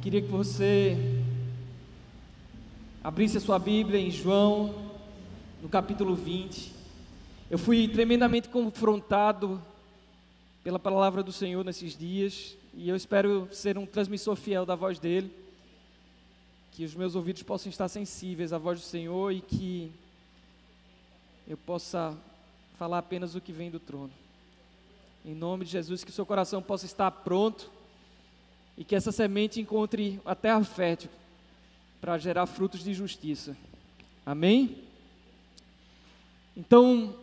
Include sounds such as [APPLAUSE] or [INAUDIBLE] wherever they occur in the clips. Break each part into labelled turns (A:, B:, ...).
A: queria que você abrisse a sua Bíblia em João, no capítulo 20. Eu fui tremendamente confrontado pela palavra do Senhor nesses dias e eu espero ser um transmissor fiel da voz dele. Que os meus ouvidos possam estar sensíveis à voz do Senhor e que eu possa falar apenas o que vem do trono. Em nome de Jesus, que seu coração possa estar pronto e que essa semente encontre a terra fértil para gerar frutos de justiça. Amém? Então,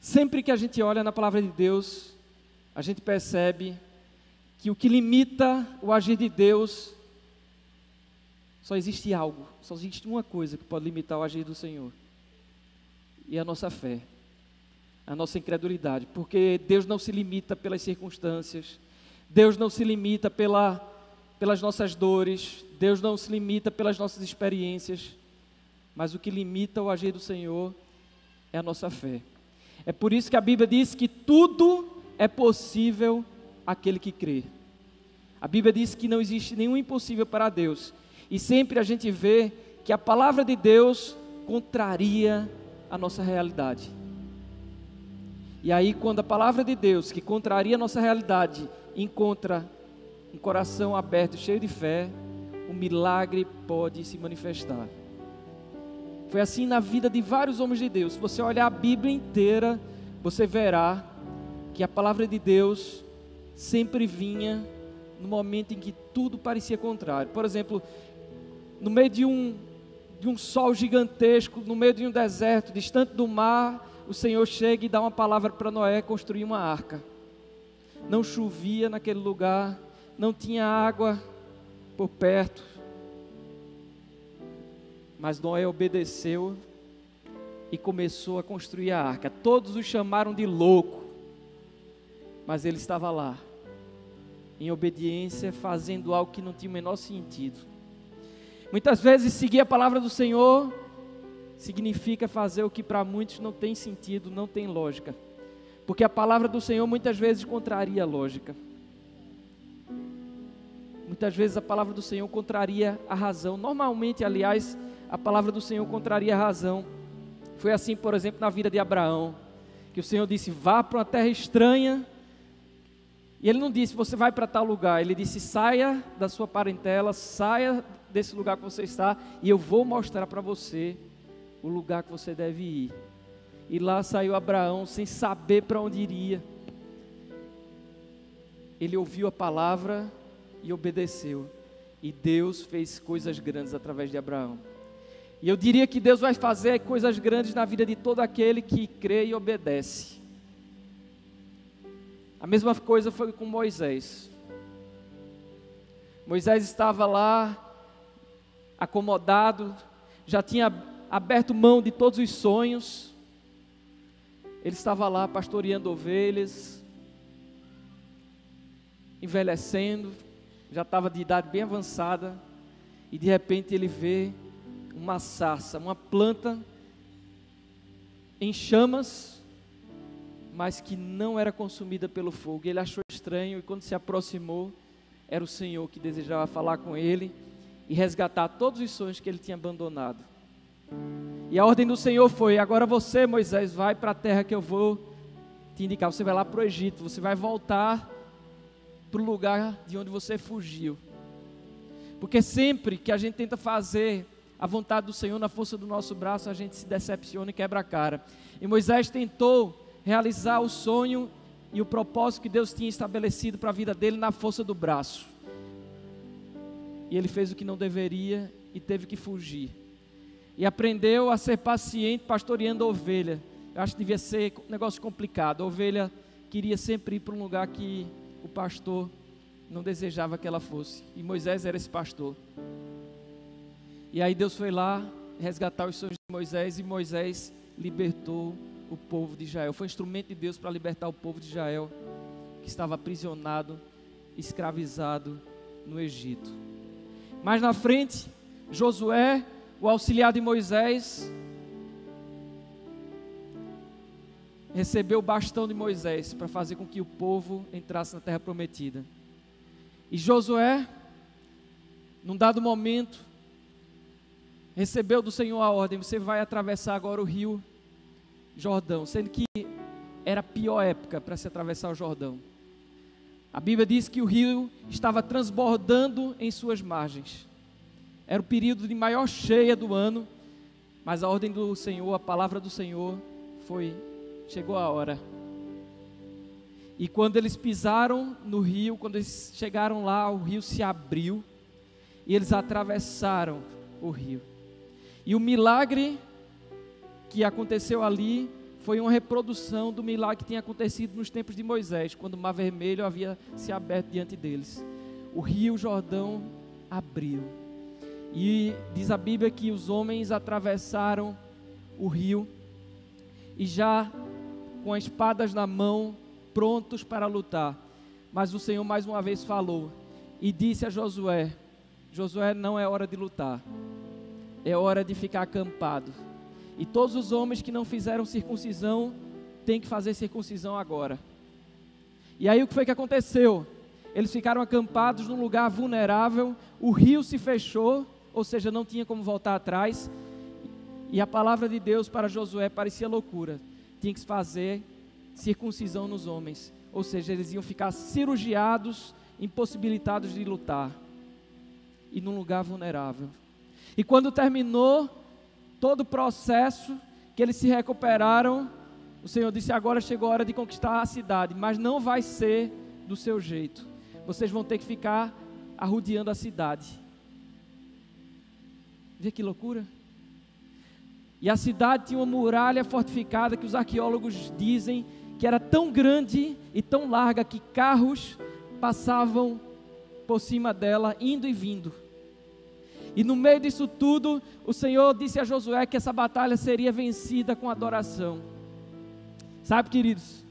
A: sempre que a gente olha na palavra de Deus, a gente percebe que o que limita o agir de Deus só existe algo, só existe uma coisa que pode limitar o agir do Senhor. E é a nossa fé, a nossa incredulidade, porque Deus não se limita pelas circunstâncias, Deus não se limita pela, pelas nossas dores, Deus não se limita pelas nossas experiências, mas o que limita o agir do Senhor é a nossa fé. É por isso que a Bíblia diz que tudo é possível aquele que crê. A Bíblia diz que não existe nenhum impossível para Deus. E sempre a gente vê que a palavra de Deus contraria a nossa realidade. E aí, quando a palavra de Deus, que contraria a nossa realidade, encontra um coração aberto, cheio de fé, o milagre pode se manifestar. Foi assim na vida de vários homens de Deus. Se você olhar a Bíblia inteira, você verá que a palavra de Deus sempre vinha no momento em que tudo parecia contrário. Por exemplo, no meio de um, de um sol gigantesco, no meio de um deserto, distante do mar, o Senhor chega e dá uma palavra para Noé construir uma arca não chovia naquele lugar, não tinha água por perto. Mas Noé obedeceu e começou a construir a arca. Todos o chamaram de louco, mas ele estava lá, em obediência, fazendo algo que não tinha o menor sentido. Muitas vezes seguir a palavra do Senhor significa fazer o que para muitos não tem sentido, não tem lógica. Porque a palavra do Senhor muitas vezes contraria a lógica. Muitas vezes a palavra do Senhor contraria a razão. Normalmente, aliás, a palavra do Senhor contraria a razão. Foi assim, por exemplo, na vida de Abraão, que o Senhor disse: "Vá para uma terra estranha". E ele não disse: "Você vai para tal lugar". Ele disse: "Saia da sua parentela, saia desse lugar que você está, e eu vou mostrar para você o lugar que você deve ir". E lá saiu Abraão sem saber para onde iria. Ele ouviu a palavra e obedeceu. E Deus fez coisas grandes através de Abraão. E eu diria que Deus vai fazer coisas grandes na vida de todo aquele que crê e obedece. A mesma coisa foi com Moisés. Moisés estava lá, acomodado, já tinha aberto mão de todos os sonhos, ele estava lá pastoreando ovelhas, envelhecendo, já estava de idade bem avançada, e de repente ele vê uma sarça, uma planta em chamas, mas que não era consumida pelo fogo. Ele achou estranho e quando se aproximou, era o Senhor que desejava falar com ele e resgatar todos os sonhos que ele tinha abandonado. E a ordem do Senhor foi: agora você, Moisés, vai para a terra que eu vou te indicar. Você vai lá para o Egito, você vai voltar para o lugar de onde você fugiu. Porque sempre que a gente tenta fazer a vontade do Senhor na força do nosso braço, a gente se decepciona e quebra a cara. E Moisés tentou realizar o sonho e o propósito que Deus tinha estabelecido para a vida dele na força do braço. E ele fez o que não deveria e teve que fugir e aprendeu a ser paciente pastoreando a ovelha. Eu acho que devia ser um negócio complicado. A ovelha queria sempre ir para um lugar que o pastor não desejava que ela fosse. E Moisés era esse pastor. E aí Deus foi lá resgatar os sonhos de Moisés e Moisés libertou o povo de Israel. Foi um instrumento de Deus para libertar o povo de Israel que estava aprisionado, escravizado no Egito. Mais na frente, Josué o auxiliar de Moisés recebeu o bastão de Moisés para fazer com que o povo entrasse na terra prometida. E Josué num dado momento, recebeu do Senhor a ordem: você vai atravessar agora o rio Jordão, sendo que era a pior época para se atravessar o Jordão. A Bíblia diz que o rio estava transbordando em suas margens. Era o período de maior cheia do ano, mas a ordem do Senhor, a palavra do Senhor foi: chegou a hora. E quando eles pisaram no rio, quando eles chegaram lá, o rio se abriu e eles atravessaram o rio. E o milagre que aconteceu ali foi uma reprodução do milagre que tinha acontecido nos tempos de Moisés, quando o Mar Vermelho havia se aberto diante deles. O rio Jordão abriu. E diz a Bíblia que os homens atravessaram o rio e já com as espadas na mão, prontos para lutar. Mas o Senhor mais uma vez falou e disse a Josué: Josué, não é hora de lutar, é hora de ficar acampado. E todos os homens que não fizeram circuncisão têm que fazer circuncisão agora. E aí o que foi que aconteceu? Eles ficaram acampados num lugar vulnerável, o rio se fechou, ou seja, não tinha como voltar atrás. E a palavra de Deus para Josué parecia loucura. Tinha que fazer circuncisão nos homens, ou seja, eles iam ficar cirurgiados, impossibilitados de lutar e num lugar vulnerável. E quando terminou todo o processo, que eles se recuperaram, o Senhor disse: agora chegou a hora de conquistar a cidade, mas não vai ser do seu jeito. Vocês vão ter que ficar arrodeando a cidade. Vê que loucura? E a cidade tinha uma muralha fortificada que os arqueólogos dizem que era tão grande e tão larga que carros passavam por cima dela, indo e vindo. E no meio disso tudo, o Senhor disse a Josué que essa batalha seria vencida com adoração. Sabe, queridos,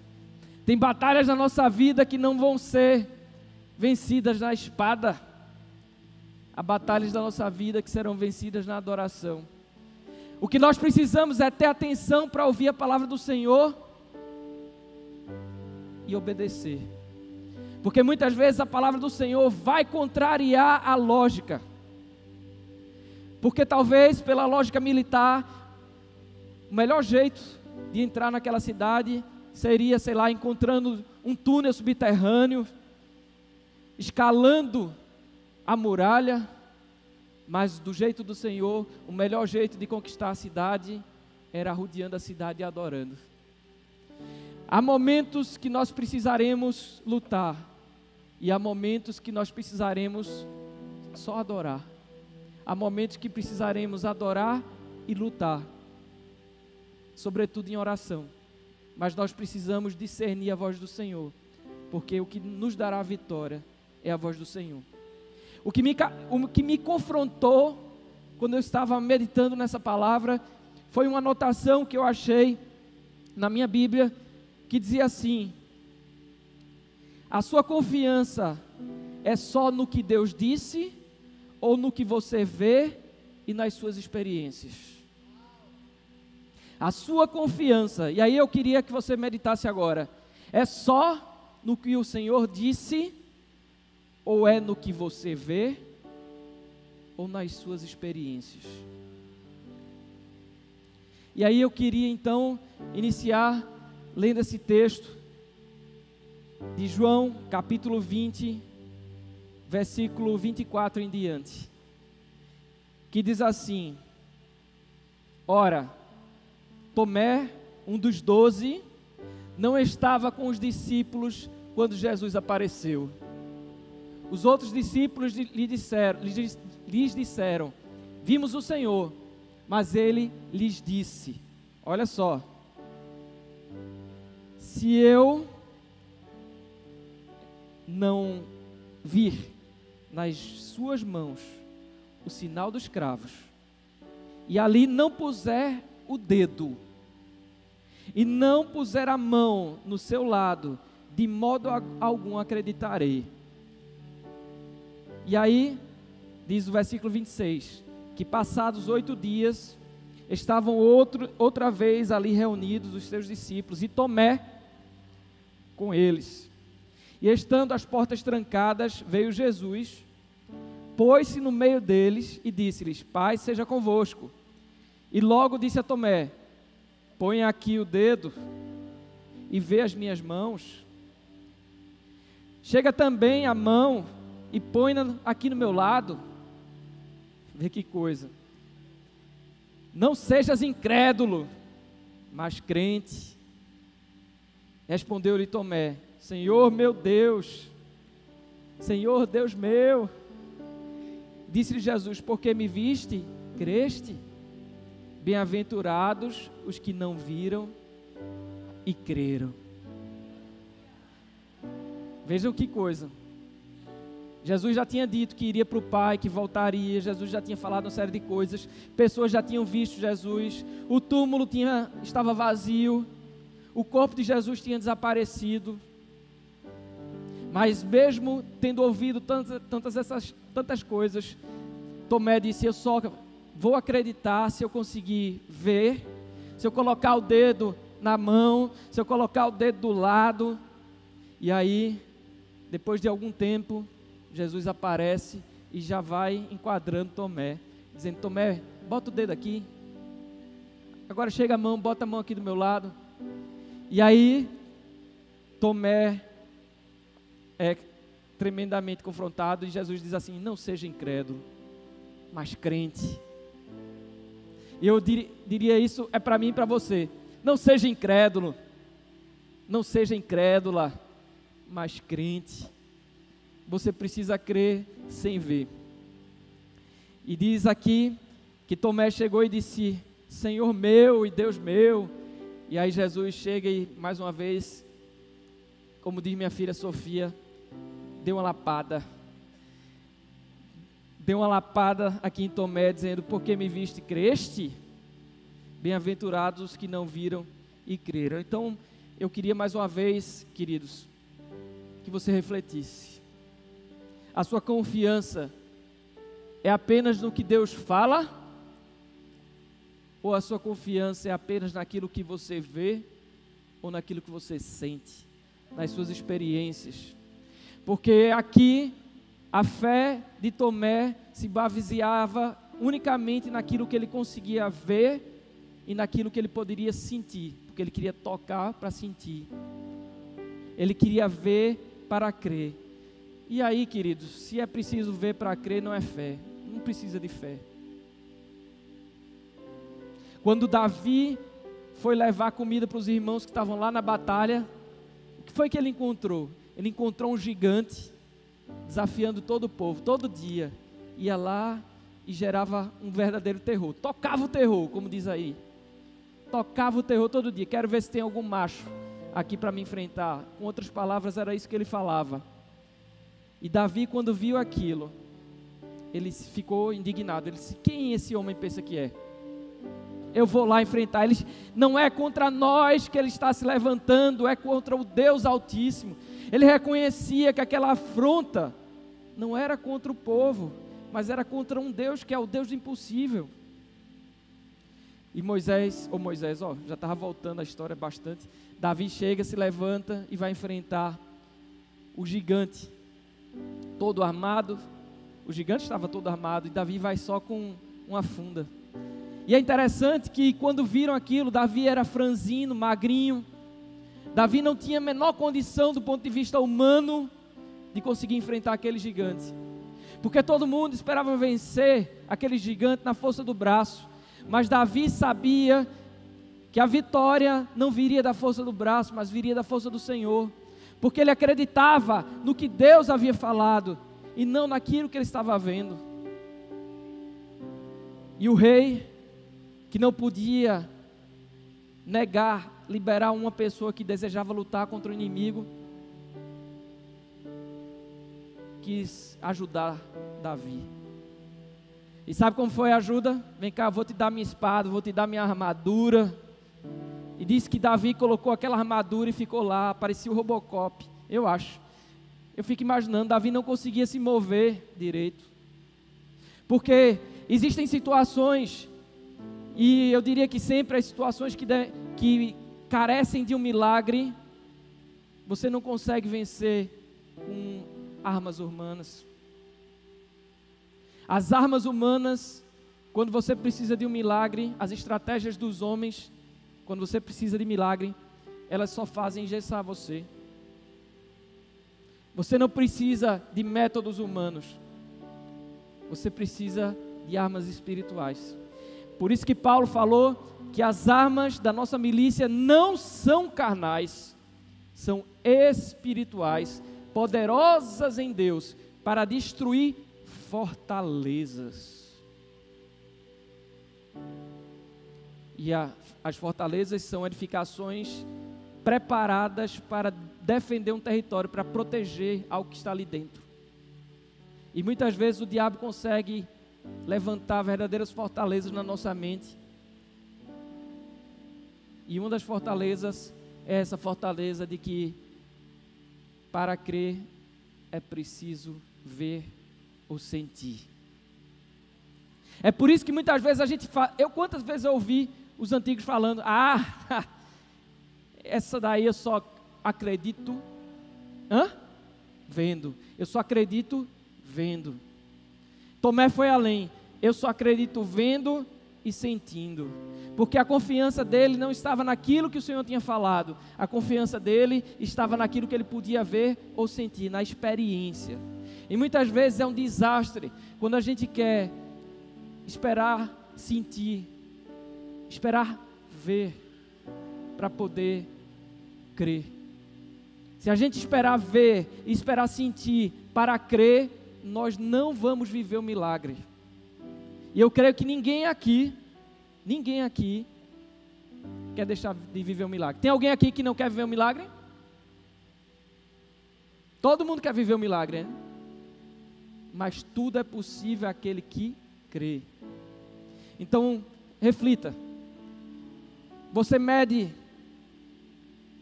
A: tem batalhas na nossa vida que não vão ser vencidas na espada. Há batalhas da nossa vida que serão vencidas na adoração. O que nós precisamos é ter atenção para ouvir a palavra do Senhor e obedecer. Porque muitas vezes a palavra do Senhor vai contrariar a lógica. Porque talvez pela lógica militar, o melhor jeito de entrar naquela cidade seria, sei lá, encontrando um túnel subterrâneo, escalando a muralha, mas do jeito do Senhor, o melhor jeito de conquistar a cidade era rodeando a cidade e adorando. Há momentos que nós precisaremos lutar, e há momentos que nós precisaremos só adorar. Há momentos que precisaremos adorar e lutar, sobretudo em oração. Mas nós precisamos discernir a voz do Senhor, porque o que nos dará a vitória é a voz do Senhor. O que me, o que me confrontou quando eu estava meditando nessa palavra foi uma anotação que eu achei na minha Bíblia que dizia assim: A sua confiança é só no que Deus disse ou no que você vê e nas suas experiências. A sua confiança, e aí eu queria que você meditasse agora, é só no que o Senhor disse, ou é no que você vê, ou nas suas experiências. E aí eu queria então iniciar lendo esse texto de João, capítulo 20, versículo 24 em diante, que diz assim: Ora, Tomé, um dos doze, não estava com os discípulos quando Jesus apareceu. Os outros discípulos lhe disseram, lhes disseram: Vimos o Senhor. Mas ele lhes disse: Olha só, se eu não vir nas suas mãos o sinal dos cravos, e ali não puser o dedo, e não puser a mão no seu lado, de modo algum acreditarei. E aí, diz o versículo 26, que passados oito dias, estavam outro, outra vez ali reunidos os seus discípulos, e Tomé com eles. E estando as portas trancadas, veio Jesus, pôs-se no meio deles e disse-lhes: Paz seja convosco. E logo disse a Tomé: Põe aqui o dedo e vê as minhas mãos. Chega também a mão e põe aqui no meu lado. Vê que coisa. Não sejas incrédulo, mas crente. Respondeu-lhe Tomé: Senhor meu Deus, Senhor Deus meu. Disse-lhe Jesus: Porque me viste, creste? Bem-aventurados os que não viram e creram. Vejam que coisa. Jesus já tinha dito que iria para o Pai, que voltaria. Jesus já tinha falado uma série de coisas. Pessoas já tinham visto Jesus. O túmulo tinha, estava vazio. O corpo de Jesus tinha desaparecido. Mas mesmo tendo ouvido tantas, tantas, essas, tantas coisas, Tomé disse: Eu só vou acreditar se eu conseguir ver, se eu colocar o dedo na mão, se eu colocar o dedo do lado. E aí, depois de algum tempo, Jesus aparece e já vai enquadrando Tomé, dizendo: Tomé, bota o dedo aqui. Agora chega a mão, bota a mão aqui do meu lado. E aí, Tomé é tremendamente confrontado e Jesus diz assim: Não seja incrédulo, mas crente. Eu dir, diria isso é para mim e para você. Não seja incrédulo, não seja incrédula, mas crente você precisa crer sem ver. E diz aqui que Tomé chegou e disse: Senhor meu e Deus meu. E aí Jesus chega e mais uma vez, como diz minha filha Sofia, deu uma lapada. Deu uma lapada aqui em Tomé, dizendo: Porque me viste, creste? Bem-aventurados os que não viram e creram. Então, eu queria mais uma vez, queridos, que você refletisse a sua confiança é apenas no que Deus fala? Ou a sua confiança é apenas naquilo que você vê ou naquilo que você sente, nas suas experiências? Porque aqui a fé de Tomé se baseava unicamente naquilo que ele conseguia ver e naquilo que ele poderia sentir, porque ele queria tocar para sentir. Ele queria ver para crer. E aí, queridos, se é preciso ver para crer, não é fé. Não precisa de fé. Quando Davi foi levar comida para os irmãos que estavam lá na batalha, o que foi que ele encontrou? Ele encontrou um gigante desafiando todo o povo, todo dia. Ia lá e gerava um verdadeiro terror. Tocava o terror, como diz aí. Tocava o terror todo dia. Quero ver se tem algum macho aqui para me enfrentar. Com outras palavras, era isso que ele falava. E Davi, quando viu aquilo, ele ficou indignado. Ele disse: Quem esse homem pensa que é? Eu vou lá enfrentar. Ele não é contra nós que ele está se levantando, é contra o Deus Altíssimo. Ele reconhecia que aquela afronta não era contra o povo, mas era contra um Deus que é o Deus do impossível. E Moisés, ou Moisés, ó, já estava voltando a história bastante. Davi chega, se levanta e vai enfrentar o gigante todo armado. O gigante estava todo armado e Davi vai só com uma funda. E é interessante que quando viram aquilo, Davi era franzino, magrinho. Davi não tinha a menor condição do ponto de vista humano de conseguir enfrentar aquele gigante. Porque todo mundo esperava vencer aquele gigante na força do braço. Mas Davi sabia que a vitória não viria da força do braço, mas viria da força do Senhor porque ele acreditava no que Deus havia falado e não naquilo que ele estava vendo. E o rei, que não podia negar, liberar uma pessoa que desejava lutar contra o inimigo, quis ajudar Davi. E sabe como foi a ajuda? Vem cá, vou te dar minha espada, vou te dar minha armadura. E diz que Davi colocou aquela armadura e ficou lá, parecia o Robocop, eu acho. Eu fico imaginando, Davi não conseguia se mover direito. Porque existem situações, e eu diria que sempre as situações que, de, que carecem de um milagre, você não consegue vencer com armas humanas. As armas humanas, quando você precisa de um milagre, as estratégias dos homens, quando você precisa de milagre, elas só fazem engessar você. Você não precisa de métodos humanos. Você precisa de armas espirituais. Por isso que Paulo falou que as armas da nossa milícia não são carnais, são espirituais, poderosas em Deus para destruir fortalezas. E a, as fortalezas são edificações preparadas para defender um território, para proteger algo que está ali dentro. E muitas vezes o diabo consegue levantar verdadeiras fortalezas na nossa mente. E uma das fortalezas é essa fortaleza de que para crer é preciso ver ou sentir. É por isso que muitas vezes a gente fala, eu quantas vezes eu ouvi os antigos falando: "Ah, [LAUGHS] essa daí eu só acredito hã? vendo. Eu só acredito vendo. Tomé foi além. Eu só acredito vendo e sentindo. Porque a confiança dele não estava naquilo que o Senhor tinha falado. A confiança dele estava naquilo que ele podia ver ou sentir, na experiência. E muitas vezes é um desastre quando a gente quer esperar sentir, esperar ver, para poder crer. Se a gente esperar ver e esperar sentir para crer, nós não vamos viver o milagre. E eu creio que ninguém aqui, ninguém aqui quer deixar de viver o milagre. Tem alguém aqui que não quer viver o milagre? Todo mundo quer viver o milagre, né? Mas tudo é possível àquele que crê. Então, reflita. Você mede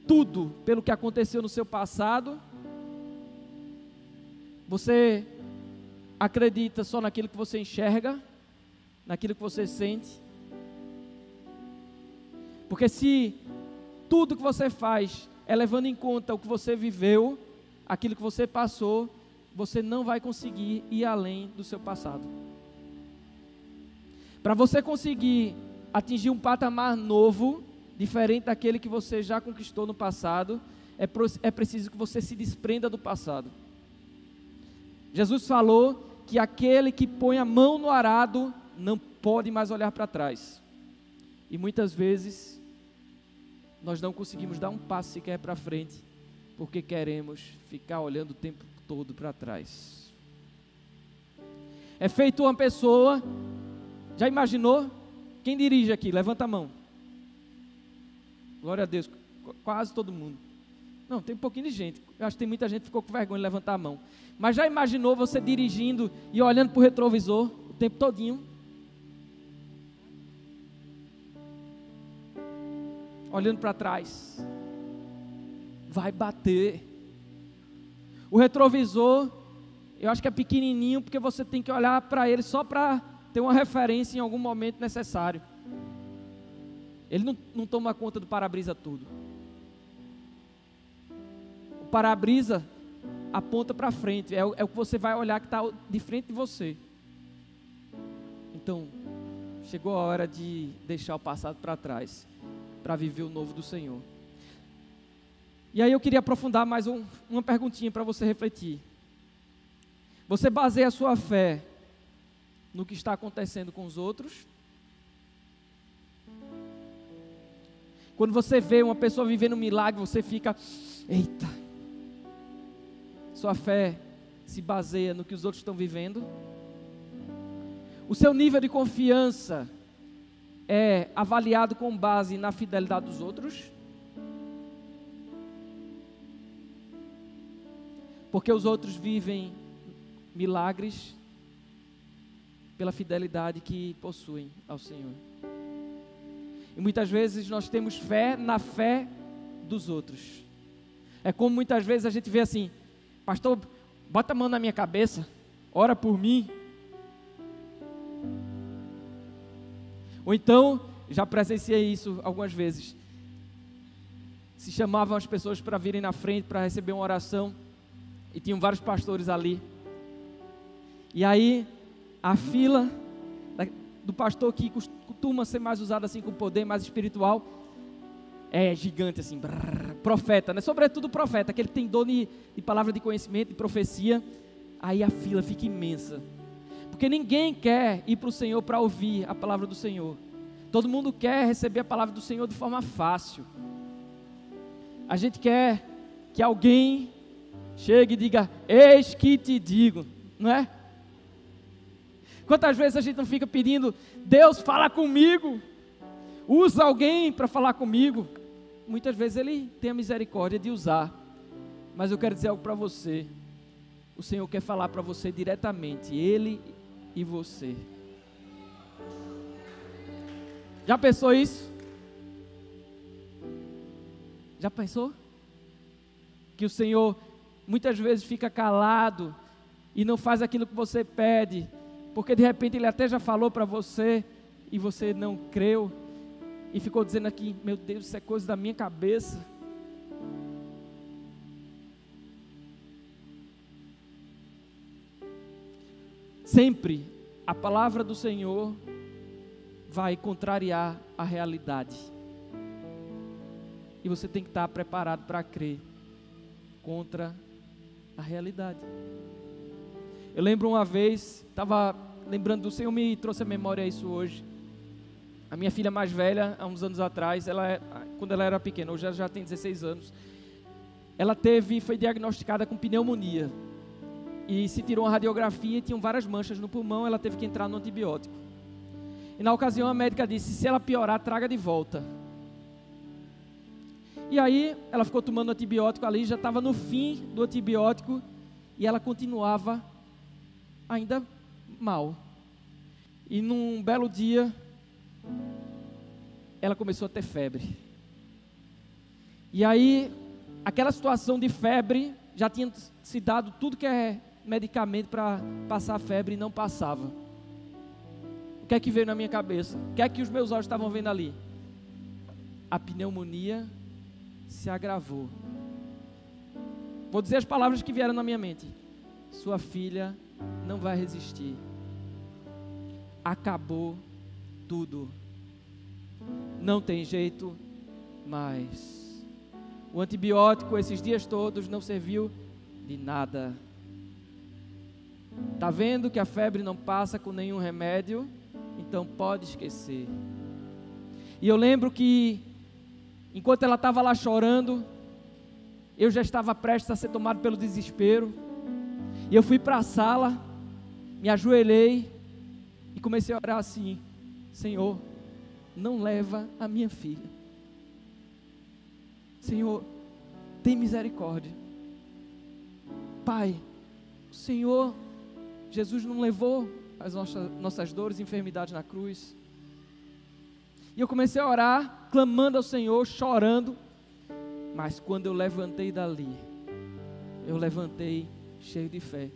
A: tudo pelo que aconteceu no seu passado? Você acredita só naquilo que você enxerga, naquilo que você sente. Porque se tudo que você faz é levando em conta o que você viveu, aquilo que você passou, você não vai conseguir ir além do seu passado. Para você conseguir atingir um patamar novo, diferente daquele que você já conquistou no passado, é, é preciso que você se desprenda do passado. Jesus falou que aquele que põe a mão no arado não pode mais olhar para trás. E muitas vezes nós não conseguimos dar um passo sequer para frente, porque queremos ficar olhando o tempo todo para trás. É feito uma pessoa, já imaginou? Quem dirige aqui? Levanta a mão. Glória a Deus, quase todo mundo. Não, tem um pouquinho de gente. Eu acho que tem muita gente que ficou com vergonha de levantar a mão. Mas já imaginou você dirigindo e olhando para o retrovisor o tempo todinho? Olhando para trás. Vai bater. O retrovisor, eu acho que é pequenininho porque você tem que olhar para ele só para ter uma referência em algum momento necessário. Ele não, não toma conta do para-brisa tudo. O para-brisa aponta para frente, é, é o que você vai olhar que está de frente de você. Então, chegou a hora de deixar o passado para trás, para viver o novo do Senhor. E aí eu queria aprofundar mais um, uma perguntinha para você refletir. Você baseia a sua fé no que está acontecendo com os outros? Quando você vê uma pessoa vivendo um milagre, você fica, eita, sua fé se baseia no que os outros estão vivendo? O seu nível de confiança é avaliado com base na fidelidade dos outros? Porque os outros vivem milagres pela fidelidade que possuem ao Senhor. E muitas vezes nós temos fé na fé dos outros. É como muitas vezes a gente vê assim: Pastor, bota a mão na minha cabeça, ora por mim. Ou então, já presenciei isso algumas vezes. Se chamavam as pessoas para virem na frente para receber uma oração, e tinham vários pastores ali. E aí, a fila do pastor que costuma ser mais usado assim com poder mais espiritual é gigante assim, brrr, profeta, né? Sobretudo profeta, aquele que tem dom de, de palavra de conhecimento, de profecia. Aí a fila fica imensa. Porque ninguém quer ir para o Senhor para ouvir a palavra do Senhor. Todo mundo quer receber a palavra do Senhor de forma fácil. A gente quer que alguém chegue e diga: Eis que te digo, não é? Quantas vezes a gente não fica pedindo, Deus fala comigo, usa alguém para falar comigo. Muitas vezes Ele tem a misericórdia de usar, mas eu quero dizer algo para você. O Senhor quer falar para você diretamente, Ele e você. Já pensou isso? Já pensou? Que o Senhor muitas vezes fica calado e não faz aquilo que você pede, porque de repente ele até já falou para você e você não creu e ficou dizendo aqui: Meu Deus, isso é coisa da minha cabeça. Sempre a palavra do Senhor vai contrariar a realidade. E você tem que estar preparado para crer contra a realidade. Eu lembro uma vez, estava lembrando do Senhor, me trouxe a memória isso hoje. A minha filha mais velha, há uns anos atrás, ela, é, quando ela era pequena, hoje ela já tem 16 anos, ela teve, foi diagnosticada com pneumonia. E se tirou uma radiografia e tinham várias manchas no pulmão, ela teve que entrar no antibiótico. E na ocasião a médica disse: se ela piorar, traga de volta. E aí ela ficou tomando antibiótico ali, já estava no fim do antibiótico e ela continuava ainda mal. E num belo dia, ela começou a ter febre. E aí, aquela situação de febre, já tinha se dado tudo que é medicamento para passar febre e não passava. O que é que veio na minha cabeça? O que é que os meus olhos estavam vendo ali? A pneumonia se agravou. Vou dizer as palavras que vieram na minha mente. Sua filha não vai resistir. Acabou tudo. Não tem jeito mais. O antibiótico esses dias todos não serviu de nada. Tá vendo que a febre não passa com nenhum remédio? Então pode esquecer. E eu lembro que enquanto ela estava lá chorando, eu já estava prestes a ser tomado pelo desespero. E eu fui para a sala, me ajoelhei e comecei a orar assim: Senhor, não leva a minha filha. Senhor, tem misericórdia. Pai, o Senhor, Jesus não levou as nossas, nossas dores e enfermidades na cruz. E eu comecei a orar, clamando ao Senhor, chorando. Mas quando eu levantei dali, eu levantei cheio de fé.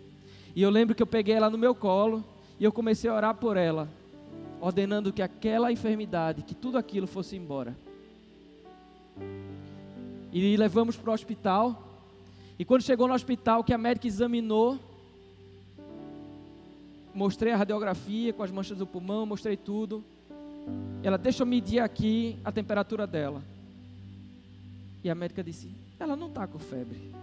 A: E eu lembro que eu peguei ela no meu colo e eu comecei a orar por ela, ordenando que aquela enfermidade, que tudo aquilo fosse embora. E levamos para o hospital. E quando chegou no hospital, que a médica examinou, mostrei a radiografia com as manchas do pulmão, mostrei tudo. Ela, deixa eu medir aqui a temperatura dela. E a médica disse: ela não está com febre.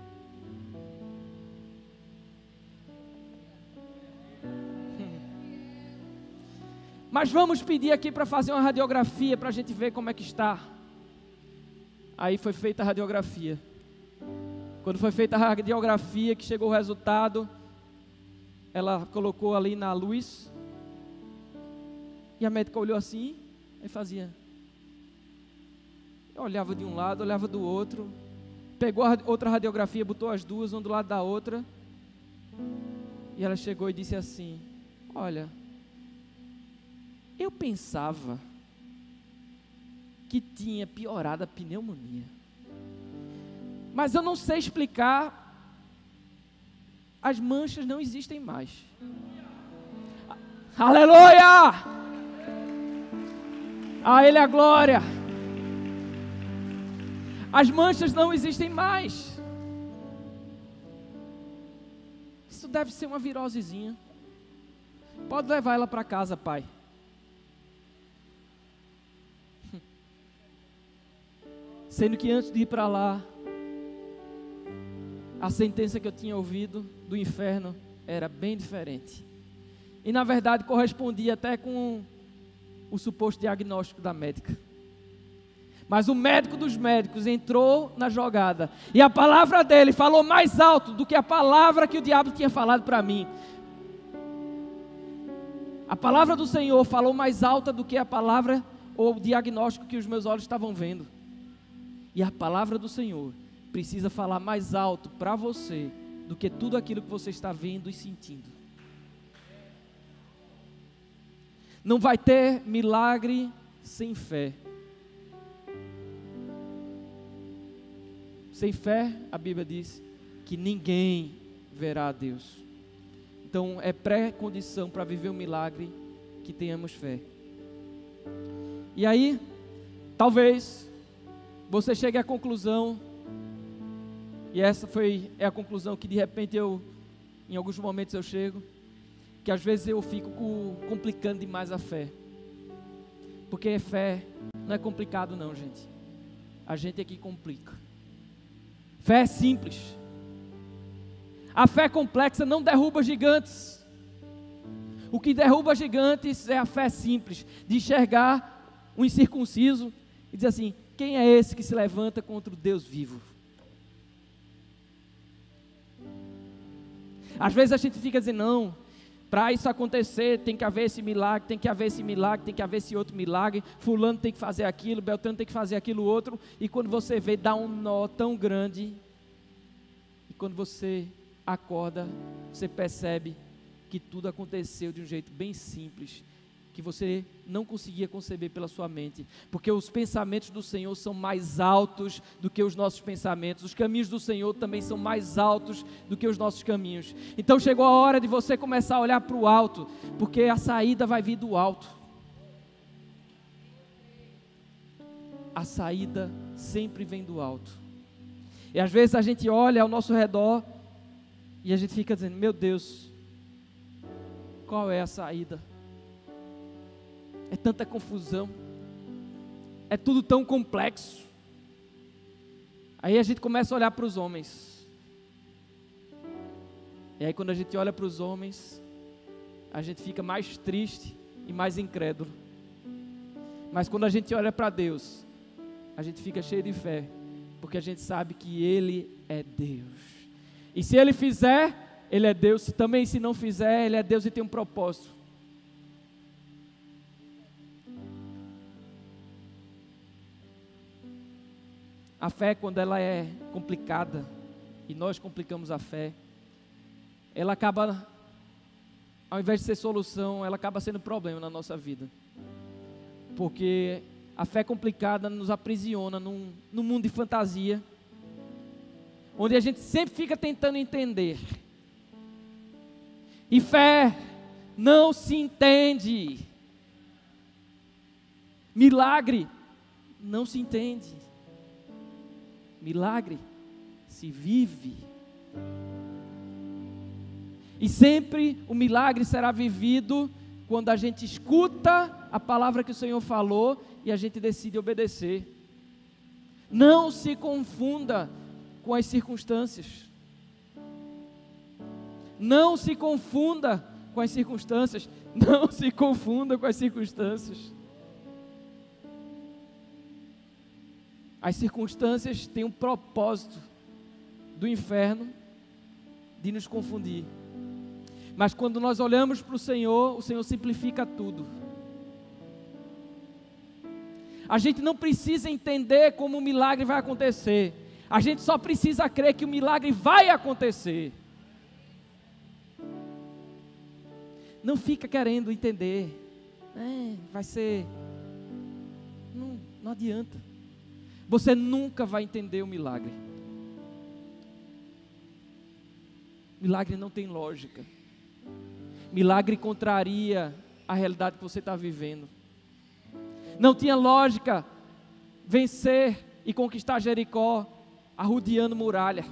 A: Mas vamos pedir aqui para fazer uma radiografia para a gente ver como é que está. Aí foi feita a radiografia. Quando foi feita a radiografia, que chegou o resultado, ela colocou ali na luz. E a médica olhou assim e fazia. Eu olhava de um lado, olhava do outro. Pegou outra radiografia, botou as duas, uma do lado da outra. E ela chegou e disse assim: Olha, eu pensava que tinha piorado a pneumonia. Mas eu não sei explicar. As manchas não existem mais. Aleluia! A Ele a glória. As manchas não existem mais. Isso deve ser uma virosezinha. Pode levar ela para casa, pai. Sendo que antes de ir para lá, a sentença que eu tinha ouvido do inferno era bem diferente. E na verdade correspondia até com o suposto diagnóstico da médica. Mas o médico dos médicos entrou na jogada. E a palavra dele falou mais alto do que a palavra que o diabo tinha falado para mim. A palavra do Senhor falou mais alta do que a palavra ou o diagnóstico que os meus olhos estavam vendo. E a palavra do Senhor precisa falar mais alto para você do que tudo aquilo que você está vendo e sentindo. Não vai ter milagre sem fé. Sem fé, a Bíblia diz que ninguém verá a Deus. Então é pré-condição para viver um milagre que tenhamos fé. E aí, talvez você chegue à conclusão e essa foi é a conclusão que de repente eu, em alguns momentos eu chego, que às vezes eu fico complicando demais a fé. Porque fé não é complicado não, gente. A gente é que complica. Fé é simples. A fé complexa não derruba gigantes. O que derruba gigantes é a fé simples, de enxergar um incircunciso e dizer assim: quem é esse que se levanta contra o Deus vivo? Às vezes a gente fica dizendo, não, para isso acontecer tem que haver esse milagre, tem que haver esse milagre, tem que haver esse outro milagre, fulano tem que fazer aquilo, Beltrano tem que fazer aquilo outro, e quando você vê, dá um nó tão grande, e quando você acorda, você percebe que tudo aconteceu de um jeito bem simples, que você não conseguia conceber pela sua mente, porque os pensamentos do Senhor são mais altos do que os nossos pensamentos, os caminhos do Senhor também são mais altos do que os nossos caminhos. Então chegou a hora de você começar a olhar para o alto, porque a saída vai vir do alto. A saída sempre vem do alto. E às vezes a gente olha ao nosso redor e a gente fica dizendo: Meu Deus, qual é a saída? É tanta confusão. É tudo tão complexo. Aí a gente começa a olhar para os homens. E aí quando a gente olha para os homens, a gente fica mais triste e mais incrédulo. Mas quando a gente olha para Deus, a gente fica cheio de fé, porque a gente sabe que Ele é Deus. E se Ele fizer, Ele é Deus. Também se não fizer, Ele é Deus e tem um propósito. A fé, quando ela é complicada, e nós complicamos a fé, ela acaba, ao invés de ser solução, ela acaba sendo problema na nossa vida. Porque a fé complicada nos aprisiona num, num mundo de fantasia, onde a gente sempre fica tentando entender. E fé não se entende. Milagre não se entende. Milagre se vive. E sempre o milagre será vivido quando a gente escuta a palavra que o Senhor falou e a gente decide obedecer. Não se confunda com as circunstâncias. Não se confunda com as circunstâncias. Não se confunda com as circunstâncias. As circunstâncias têm um propósito do inferno de nos confundir. Mas quando nós olhamos para o Senhor, o Senhor simplifica tudo. A gente não precisa entender como o milagre vai acontecer. A gente só precisa crer que o milagre vai acontecer. Não fica querendo entender. É, vai ser. Não, não adianta você nunca vai entender o milagre. Milagre não tem lógica. Milagre contraria a realidade que você está vivendo. Não tinha lógica vencer e conquistar Jericó arrodeando muralha.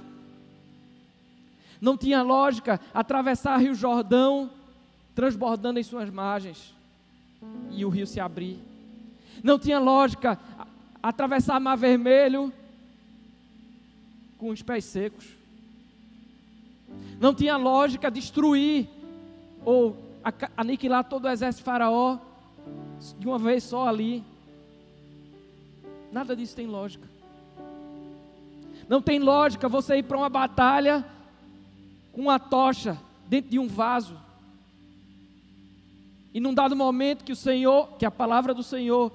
A: Não tinha lógica atravessar Rio Jordão transbordando em suas margens e o rio se abrir. Não tinha lógica atravessar mar vermelho com os pés secos. Não tinha lógica destruir ou aniquilar todo o exército de Faraó de uma vez só ali. Nada disso tem lógica. Não tem lógica você ir para uma batalha com uma tocha dentro de um vaso. E num dado momento que o Senhor, que a palavra do Senhor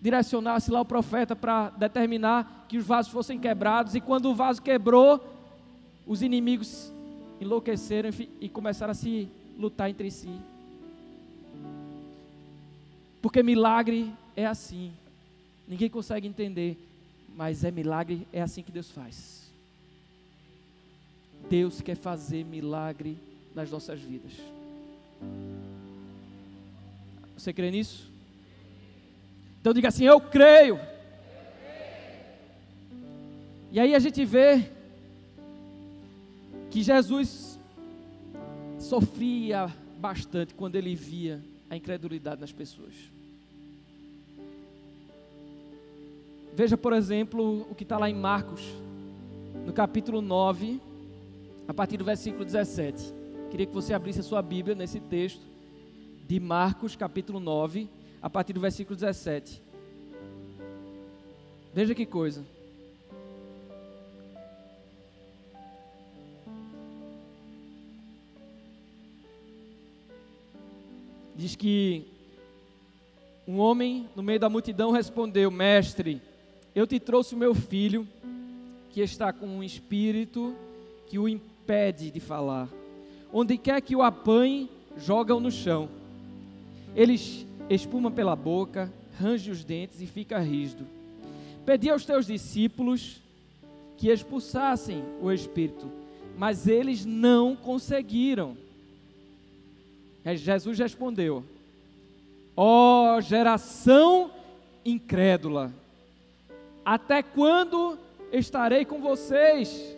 A: direcionasse lá o profeta para determinar que os vasos fossem quebrados, e quando o vaso quebrou, os inimigos enlouqueceram e começaram a se lutar entre si. Porque milagre é assim. Ninguém consegue entender, mas é milagre, é assim que Deus faz. Deus quer fazer milagre nas nossas vidas. Você crê nisso? Então diga assim: Eu creio. E aí a gente vê que Jesus sofria bastante quando ele via a incredulidade nas pessoas. Veja, por exemplo, o que está lá em Marcos, no capítulo 9, a partir do versículo 17. Queria que você abrisse a sua Bíblia nesse texto de Marcos, capítulo 9, a partir do versículo 17. Veja que coisa. Diz que um homem no meio da multidão respondeu: Mestre, eu te trouxe o meu filho, que está com um espírito que o impede de falar. Onde quer que o apanhe, joga-o no chão. Ele espuma pela boca, range os dentes e fica rígido. Pedi aos teus discípulos que expulsassem o espírito, mas eles não conseguiram. Jesus respondeu: Ó oh, geração incrédula, até quando estarei com vocês?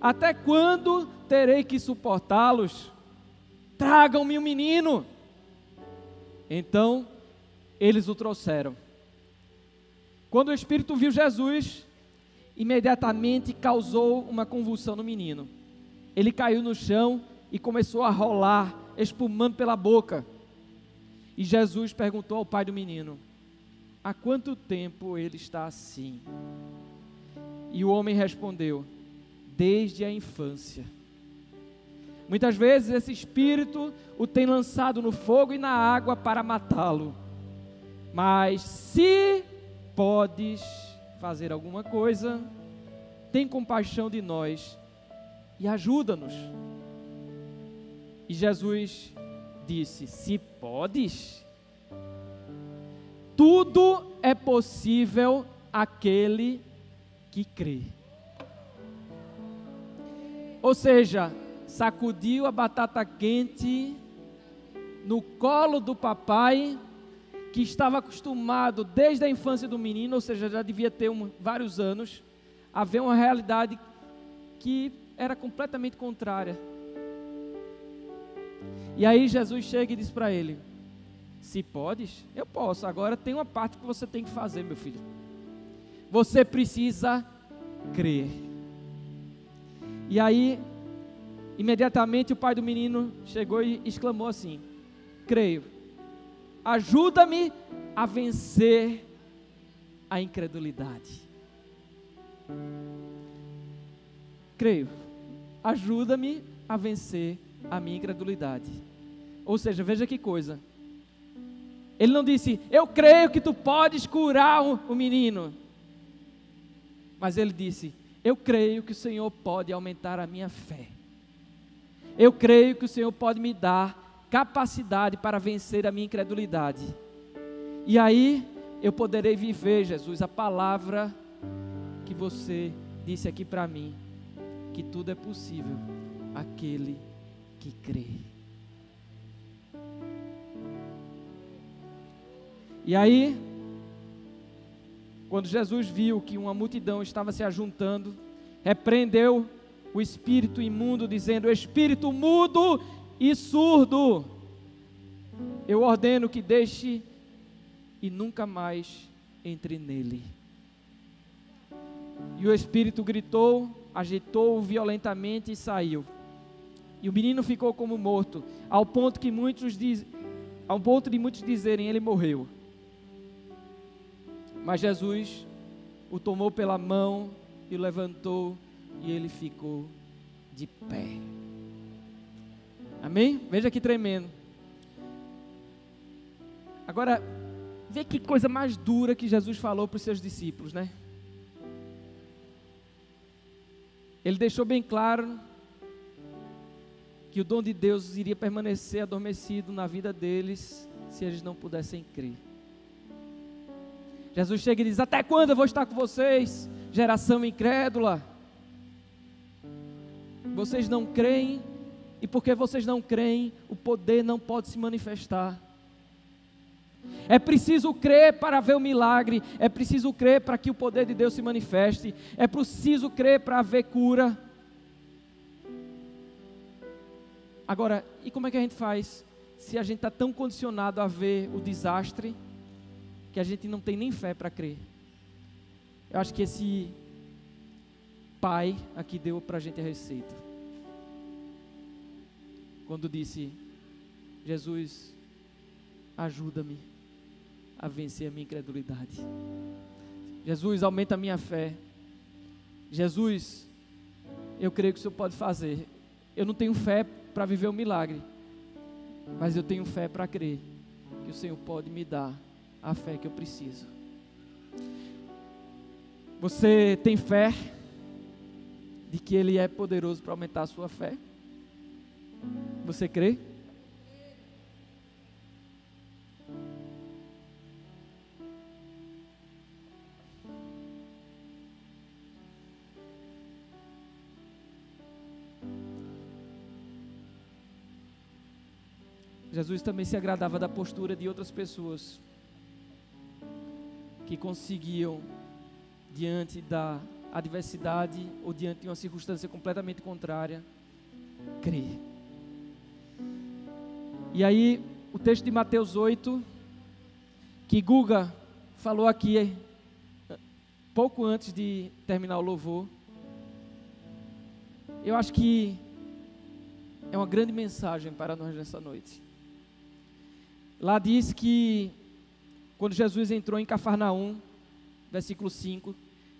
A: Até quando terei que suportá-los? Tragam-me um menino. Então eles o trouxeram. Quando o Espírito viu Jesus, imediatamente causou uma convulsão no menino. Ele caiu no chão e começou a rolar espumando pela boca. E Jesus perguntou ao pai do menino: Há quanto tempo ele está assim? E o homem respondeu: Desde a infância. Muitas vezes esse espírito o tem lançado no fogo e na água para matá-lo. Mas se podes fazer alguma coisa, tem compaixão de nós e ajuda-nos. E Jesus disse: Se podes, tudo é possível aquele que crê. Ou seja, sacudiu a batata quente no colo do papai, que estava acostumado desde a infância do menino, ou seja, já devia ter um, vários anos, a ver uma realidade que era completamente contrária e aí Jesus chega e diz para ele: Se podes, eu posso. Agora tem uma parte que você tem que fazer, meu filho. Você precisa crer. E aí, imediatamente o pai do menino chegou e exclamou assim: Creio, ajuda-me a vencer a incredulidade. Creio, ajuda-me a vencer a minha incredulidade. Ou seja, veja que coisa. Ele não disse, eu creio que tu podes curar o, menino. Mas ele disse, eu creio que o Senhor pode aumentar a minha fé. Eu creio que o Senhor pode me dar capacidade para vencer a minha incredulidade. E aí eu poderei viver, Jesus, a palavra que você disse aqui para mim, que tudo é possível aquele que crê. E aí, quando Jesus viu que uma multidão estava se ajuntando, repreendeu o espírito imundo, dizendo: Espírito mudo e surdo, eu ordeno que deixe e nunca mais entre nele. E o espírito gritou, agitou-o violentamente e saiu. E o menino ficou como morto, ao ponto que muitos diz, ao ponto de muitos dizerem ele morreu. Mas Jesus o tomou pela mão e o levantou e ele ficou de pé. Amém? Veja que tremendo. Agora, vê que coisa mais dura que Jesus falou para os seus discípulos, né? Ele deixou bem claro que o dom de Deus iria permanecer adormecido na vida deles se eles não pudessem crer. Jesus chega e diz: Até quando eu vou estar com vocês, geração incrédula? Vocês não creem, e porque vocês não creem, o poder não pode se manifestar. É preciso crer para ver o milagre, é preciso crer para que o poder de Deus se manifeste, é preciso crer para ver cura. Agora, e como é que a gente faz se a gente está tão condicionado a ver o desastre que a gente não tem nem fé para crer? Eu acho que esse pai aqui deu para a gente a receita. Quando disse: Jesus, ajuda-me a vencer a minha incredulidade. Jesus, aumenta a minha fé. Jesus, eu creio que o Senhor pode fazer. Eu não tenho fé para viver o um milagre, mas eu tenho fé para crer que o Senhor pode me dar a fé que eu preciso. Você tem fé de que Ele é poderoso para aumentar a sua fé? Você crê? Jesus também se agradava da postura de outras pessoas que conseguiam, diante da adversidade ou diante de uma circunstância completamente contrária, crer. E aí, o texto de Mateus 8, que Guga falou aqui pouco antes de terminar o louvor, eu acho que é uma grande mensagem para nós nessa noite. Lá diz que quando Jesus entrou em Cafarnaum, versículo 5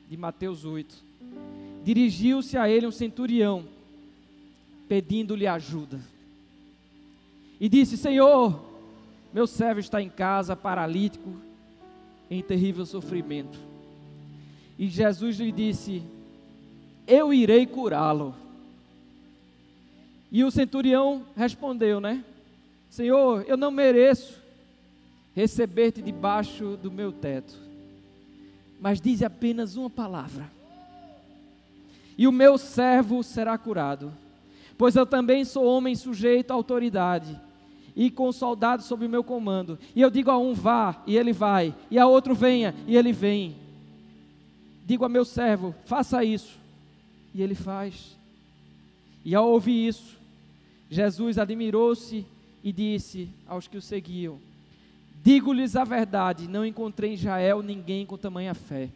A: de Mateus 8, dirigiu-se a ele um centurião, pedindo-lhe ajuda. E disse: Senhor, meu servo está em casa, paralítico, em terrível sofrimento. E Jesus lhe disse: Eu irei curá-lo. E o centurião respondeu, né? Senhor, eu não mereço receber-te debaixo do meu teto, mas dize apenas uma palavra, e o meu servo será curado, pois eu também sou homem sujeito à autoridade, e com soldados sob o meu comando, e eu digo a um vá, e ele vai, e a outro venha, e ele vem. Digo a meu servo, faça isso, e ele faz. E ao ouvir isso, Jesus admirou-se e disse aos que o seguiam: Digo-lhes a verdade, não encontrei em Israel ninguém com tamanha fé.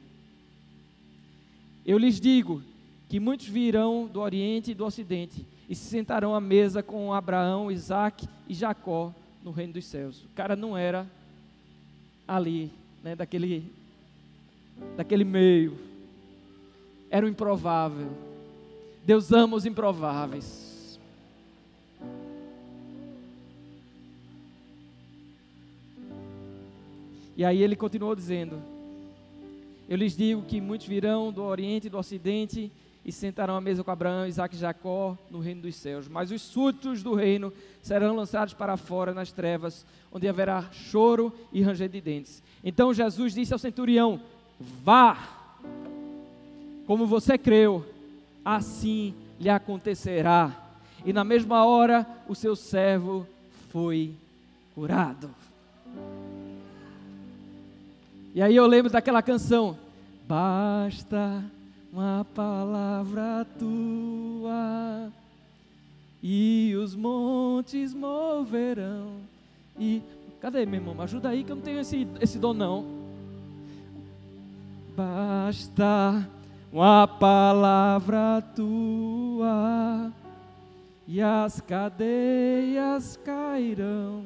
A: Eu lhes digo que muitos virão do Oriente e do Ocidente e se sentarão à mesa com Abraão, Isaac e Jacó no reino dos céus. O cara não era ali, né, daquele, daquele meio. Era o improvável. Deus ama os improváveis. E aí ele continuou dizendo: Eu lhes digo que muitos virão do Oriente e do Ocidente e sentarão à mesa com Abraão, Isaac e Jacó no reino dos céus. Mas os súditos do reino serão lançados para fora nas trevas, onde haverá choro e ranger de dentes. Então Jesus disse ao centurião: Vá, como você creu, assim lhe acontecerá. E na mesma hora o seu servo foi curado. E aí eu lembro daquela canção: Basta uma palavra tua e os montes moverão E cadê, meu irmão? Ajuda aí que eu não tenho esse, esse dom não. Basta uma palavra tua e as cadeias cairão,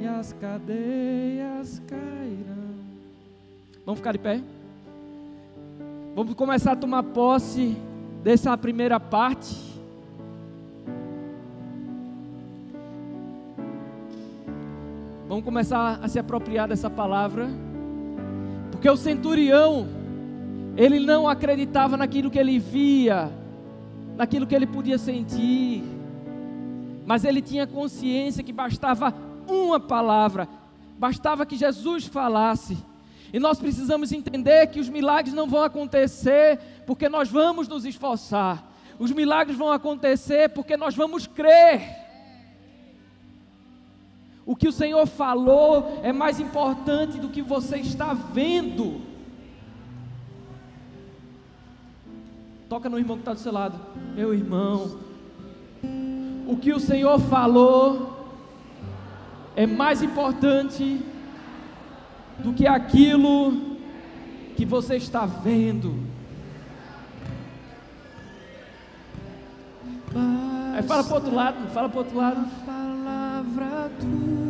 A: e as cadeias cairão. Vamos ficar de pé? Vamos começar a tomar posse dessa primeira parte. Vamos começar a se apropriar dessa palavra. Porque o centurião, ele não acreditava naquilo que ele via, naquilo que ele podia sentir, mas ele tinha consciência que bastava uma palavra, bastava que Jesus falasse. E nós precisamos entender que os milagres não vão acontecer porque nós vamos nos esforçar. Os milagres vão acontecer porque nós vamos crer. O que o Senhor falou é mais importante do que você está vendo. Toca no irmão que está do seu lado, meu irmão. O que o Senhor falou é mais importante do que aquilo que você está vendo. Aí fala para outro lado, fala para outro lado.
B: Palavra tua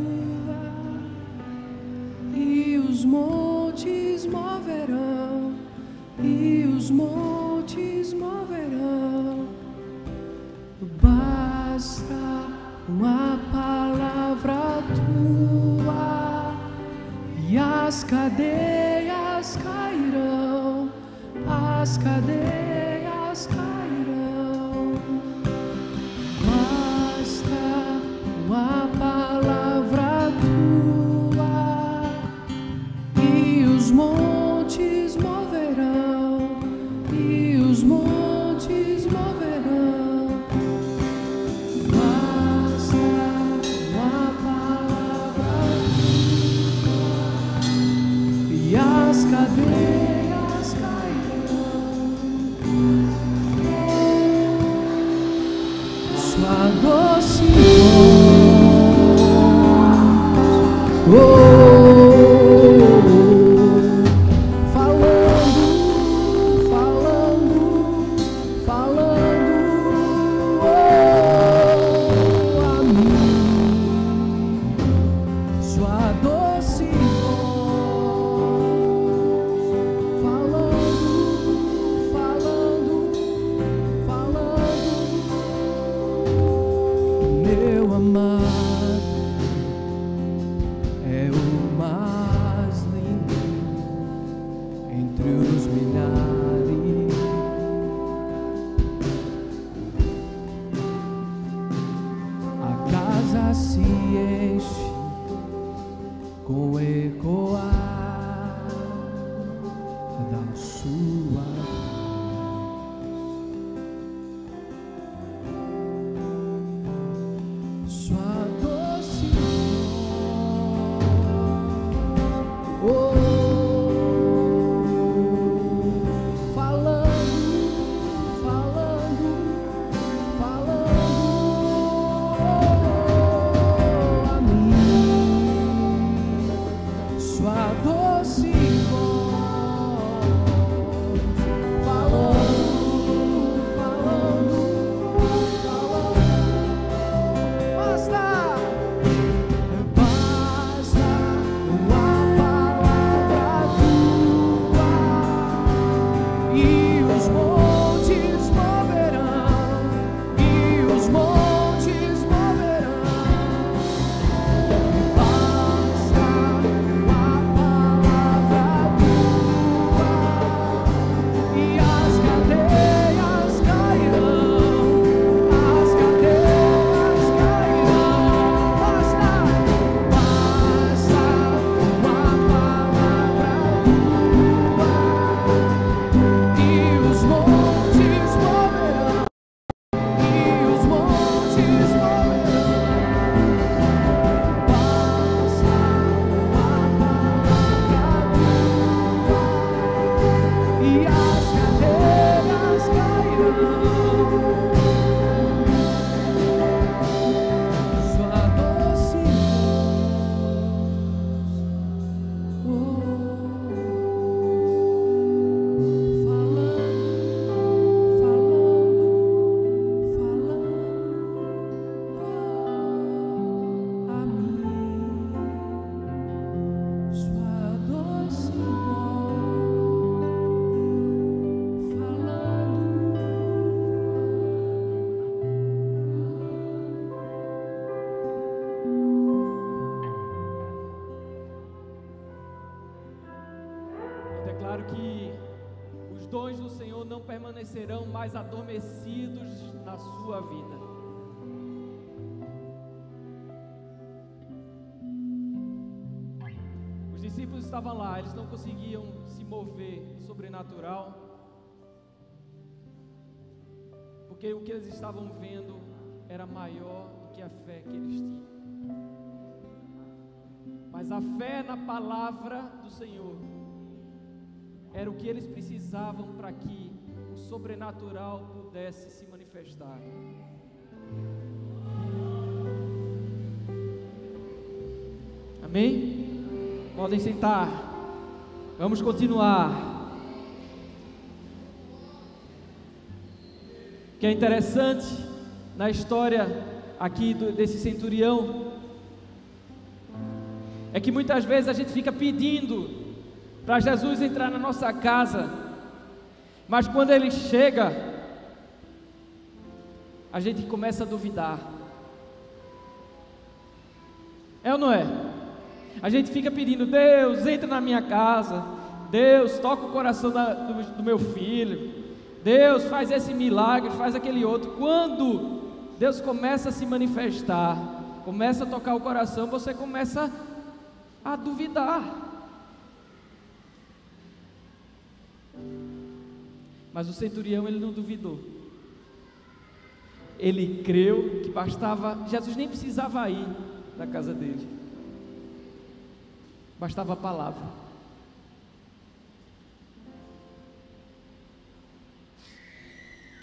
B: e os montes moverão, e os montes moverão. Basta uma palavra tua e as cadeias cairão, as cadeias cairão. Com ecoar da sua
A: conseguiam se mover no sobrenatural, porque o que eles estavam vendo era maior do que a fé que eles tinham. Mas a fé na palavra do Senhor era o que eles precisavam para que o sobrenatural pudesse se manifestar. Amém? Podem sentar. Vamos continuar. O que é interessante na história aqui do- desse centurião é que muitas vezes a gente fica pedindo para Jesus entrar na nossa casa, mas quando ele chega, a gente começa a duvidar. É ou não é? A gente fica pedindo, Deus, entra na minha casa, Deus, toca o coração da- do, do meu filho, Deus, faz esse milagre, faz aquele outro. Quando Deus começa a se manifestar, começa a tocar o coração, você começa a duvidar. Mas o centurião ele não duvidou. Ele creu que bastava, Jesus nem precisava ir na casa dele. Bastava a palavra.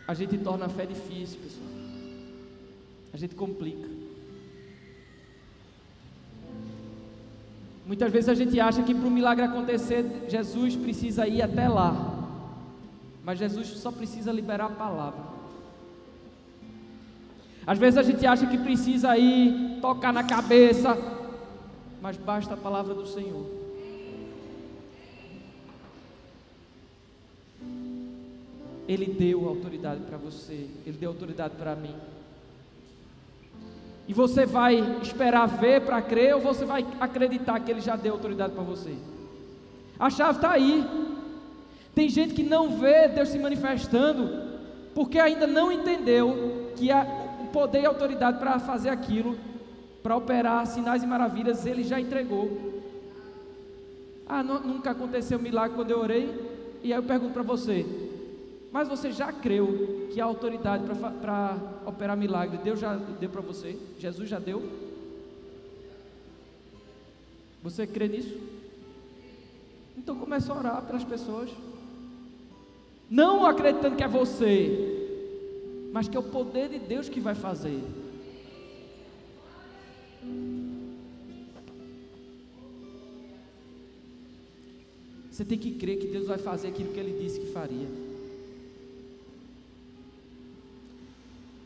A: A gente torna a fé difícil, pessoal. A gente complica. Muitas vezes a gente acha que para o milagre acontecer, Jesus precisa ir até lá. Mas Jesus só precisa liberar a palavra. Às vezes a gente acha que precisa ir tocar na cabeça, mas basta a palavra do Senhor. Ele deu autoridade para você, ele deu autoridade para mim. E você vai esperar ver para crer ou você vai acreditar que ele já deu autoridade para você? A chave está aí. Tem gente que não vê Deus se manifestando porque ainda não entendeu que o poder e autoridade para fazer aquilo, para operar sinais e maravilhas, ele já entregou. Ah, nu- nunca aconteceu milagre quando eu orei. E aí eu pergunto para você: mas você já creu que a autoridade para operar milagre Deus já deu para você? Jesus já deu? Você crê nisso? Então comece a orar pelas pessoas. Não acreditando que é você, mas que é o poder de Deus que vai fazer. Você tem que crer que Deus vai fazer aquilo que Ele disse que faria.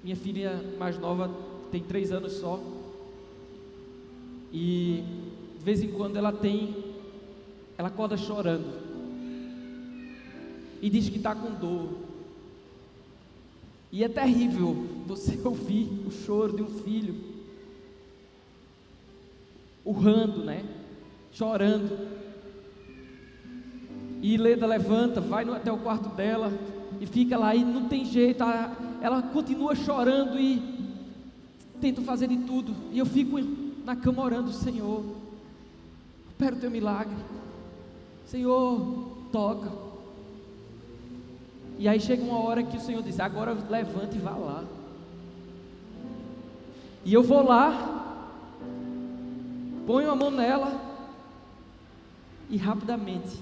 A: Minha filha mais nova tem três anos só. E de vez em quando ela tem, ela acorda chorando. E diz que está com dor. E é terrível você [LAUGHS] ouvir o choro de um filho. Urrando, né? Chorando. E Leda levanta, vai até o quarto dela e fica lá e não tem jeito. ela continua chorando e tenta fazer de tudo. E eu fico na cama orando, Senhor, opera o teu milagre. Senhor, toca. E aí chega uma hora que o Senhor diz: agora levanta e vá lá. E eu vou lá, ponho a mão nela e rapidamente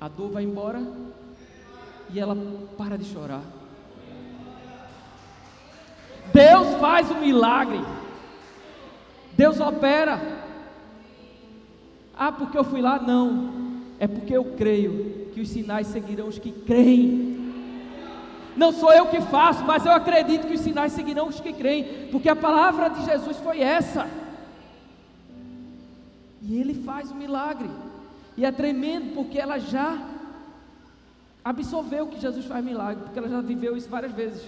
A: a dor vai embora e ela para de chorar. Deus faz o milagre. Deus opera. Ah, porque eu fui lá? Não. É porque eu creio que os sinais seguirão os que creem. Não sou eu que faço, mas eu acredito que os sinais seguirão os que creem, porque a palavra de Jesus foi essa. E ele faz o milagre. E é tremendo porque ela já absorveu que Jesus faz milagre, porque ela já viveu isso várias vezes.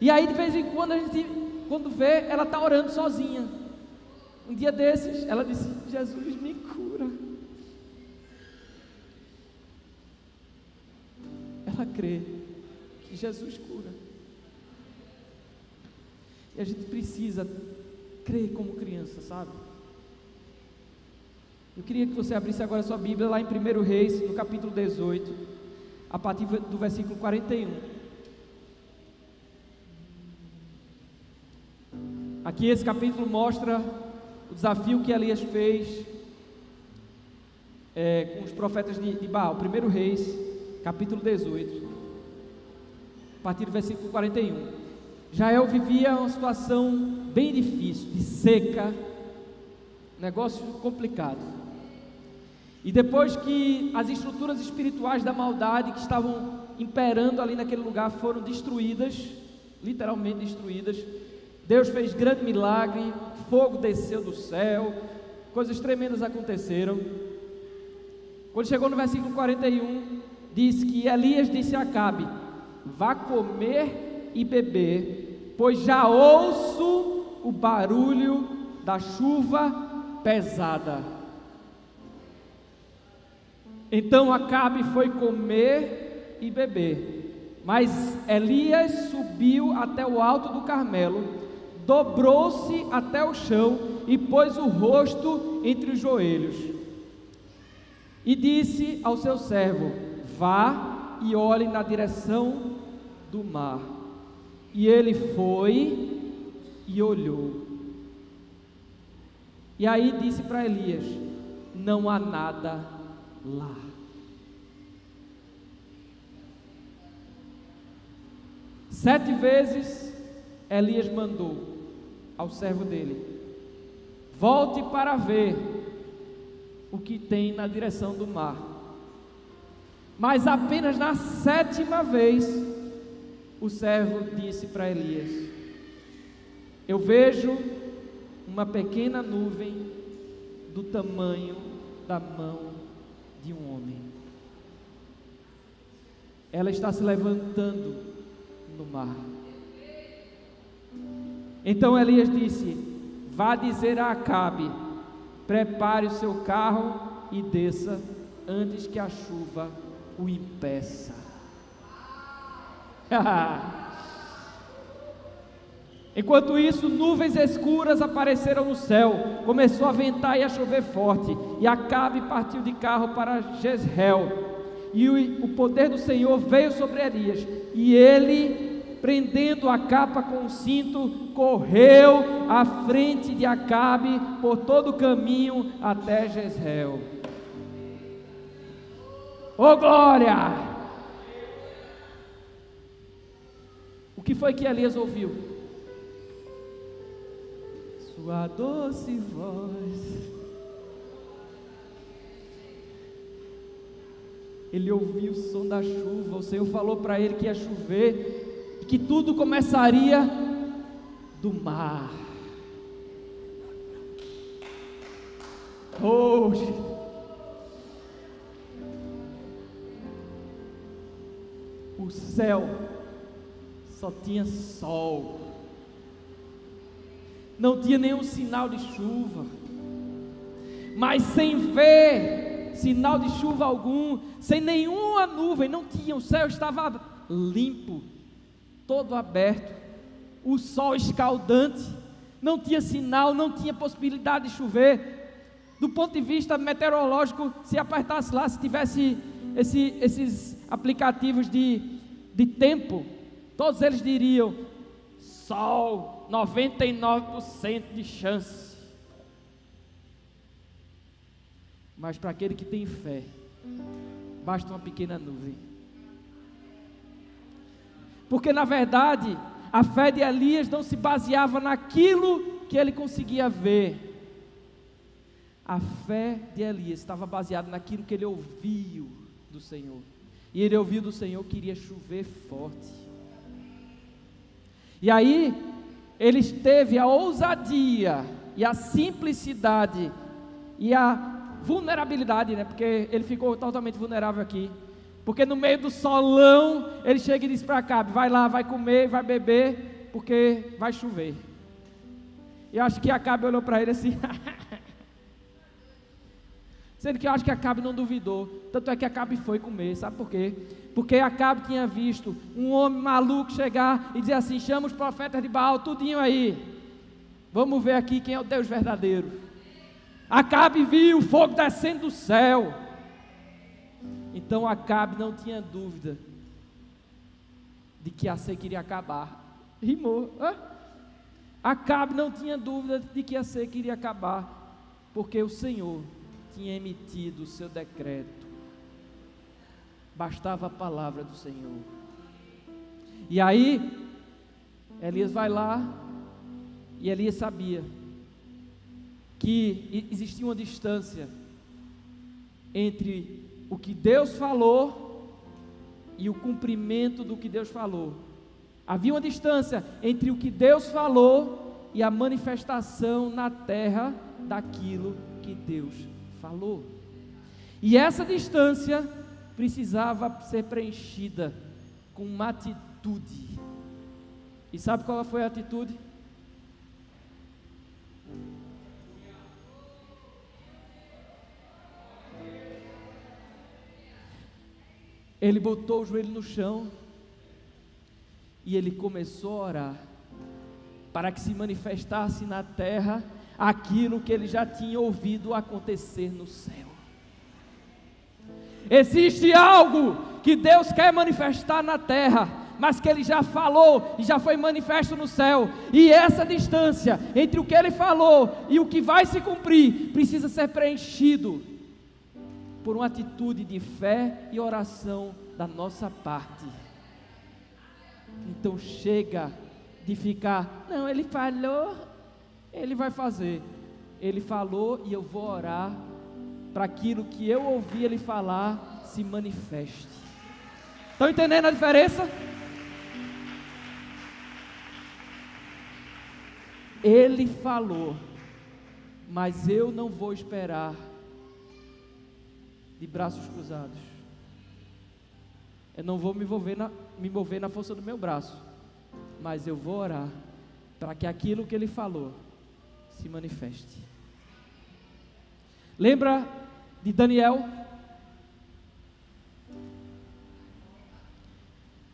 A: E aí de vez em quando a gente, quando vê, ela está orando sozinha. Um dia desses, ela disse: Jesus me cura. Ela crê que Jesus cura. E a gente precisa crer como criança, sabe? Eu queria que você abrisse agora sua Bíblia lá em 1 Reis, no capítulo 18, a partir do versículo 41. Aqui esse capítulo mostra o desafio que Elias fez é, com os profetas de, de Baal. 1 Reis, capítulo 18, a partir do versículo 41. Jael vivia uma situação bem difícil, de seca, negócio complicado. E depois que as estruturas espirituais da maldade que estavam imperando ali naquele lugar foram destruídas, literalmente destruídas, Deus fez grande milagre, fogo desceu do céu, coisas tremendas aconteceram. Quando chegou no versículo 41, diz que Elias disse a Acabe: Vá comer e beber, pois já ouço o barulho da chuva pesada. Então Acabe foi comer e beber. Mas Elias subiu até o alto do Carmelo, dobrou-se até o chão e pôs o rosto entre os joelhos. E disse ao seu servo: Vá e olhe na direção do mar. E ele foi e olhou. E aí disse para Elias: Não há nada lá. Sete vezes Elias mandou ao servo dele: Volte para ver o que tem na direção do mar. Mas apenas na sétima vez o servo disse para Elias: Eu vejo uma pequena nuvem do tamanho da mão de um homem. Ela está se levantando no mar. Então Elias disse: Vá dizer a Acabe: Prepare o seu carro e desça antes que a chuva o impeça. [LAUGHS] Enquanto isso, nuvens escuras apareceram no céu, começou a ventar e a chover forte, e Acabe partiu de carro para Jezreel. E o, o poder do Senhor veio sobre Elias, e ele, prendendo a capa com o cinto, correu à frente de Acabe por todo o caminho até Jezreel. Oh, glória! O que foi que Elias ouviu? Sua doce voz. Ele ouviu o som da chuva. O Senhor falou para ele que ia chover, que tudo começaria do mar. Oh, o céu só tinha sol, não tinha nenhum sinal de chuva, mas sem ver sinal de chuva algum, sem nenhuma nuvem, não tinha, o céu estava limpo, todo aberto, o sol escaldante, não tinha sinal, não tinha possibilidade de chover. Do ponto de vista meteorológico, se apertasse lá, se tivesse esse, esses aplicativos de, de tempo, todos eles diriam: sol, 99% de chance. Mas para aquele que tem fé, basta uma pequena nuvem. Porque na verdade, a fé de Elias não se baseava naquilo que ele conseguia ver. A fé de Elias estava baseada naquilo que ele ouviu do Senhor. E ele ouviu do Senhor que iria chover forte. E aí, ele teve a ousadia e a simplicidade e a vulnerabilidade, né? Porque ele ficou totalmente vulnerável aqui. Porque no meio do solão, ele chega e diz para Acabe: vai lá, vai comer, vai beber, porque vai chover. E eu acho que Acabe olhou para ele assim: [LAUGHS] Sendo que eu acho que Acabe não duvidou. Tanto é que Acabe foi comer. Sabe por quê? Porque Acabe tinha visto um homem maluco chegar e dizer assim: chama os profetas de Baal, tudinho aí. Vamos ver aqui quem é o Deus verdadeiro. Acabe viu o fogo descendo do céu. Então Acabe não tinha dúvida de que a seca iria acabar. Rimou. Hã? Acabe não tinha dúvida de que a seca iria acabar, porque o Senhor tinha emitido o seu decreto. Bastava a palavra do Senhor. E aí, Elias vai lá, e Elias sabia que existia uma distância entre o que Deus falou e o cumprimento do que Deus falou. Havia uma distância entre o que Deus falou e a manifestação na terra daquilo que Deus falou. E essa distância precisava ser preenchida com uma atitude. E sabe qual foi a atitude? Ele botou o joelho no chão e ele começou a orar para que se manifestasse na terra aquilo que ele já tinha ouvido acontecer no céu. Existe algo que Deus quer manifestar na terra, mas que ele já falou e já foi manifesto no céu. E essa distância entre o que ele falou e o que vai se cumprir precisa ser preenchido por uma atitude de fé e oração da nossa parte. Então chega de ficar, não, ele falou, ele vai fazer. Ele falou e eu vou orar para aquilo que eu ouvi ele falar se manifeste. Estão entendendo a diferença? Ele falou, mas eu não vou esperar de braços cruzados. Eu não vou me envolver na, me envolver na força do meu braço, mas eu vou orar para que aquilo que ele falou se manifeste. Lembra de Daniel?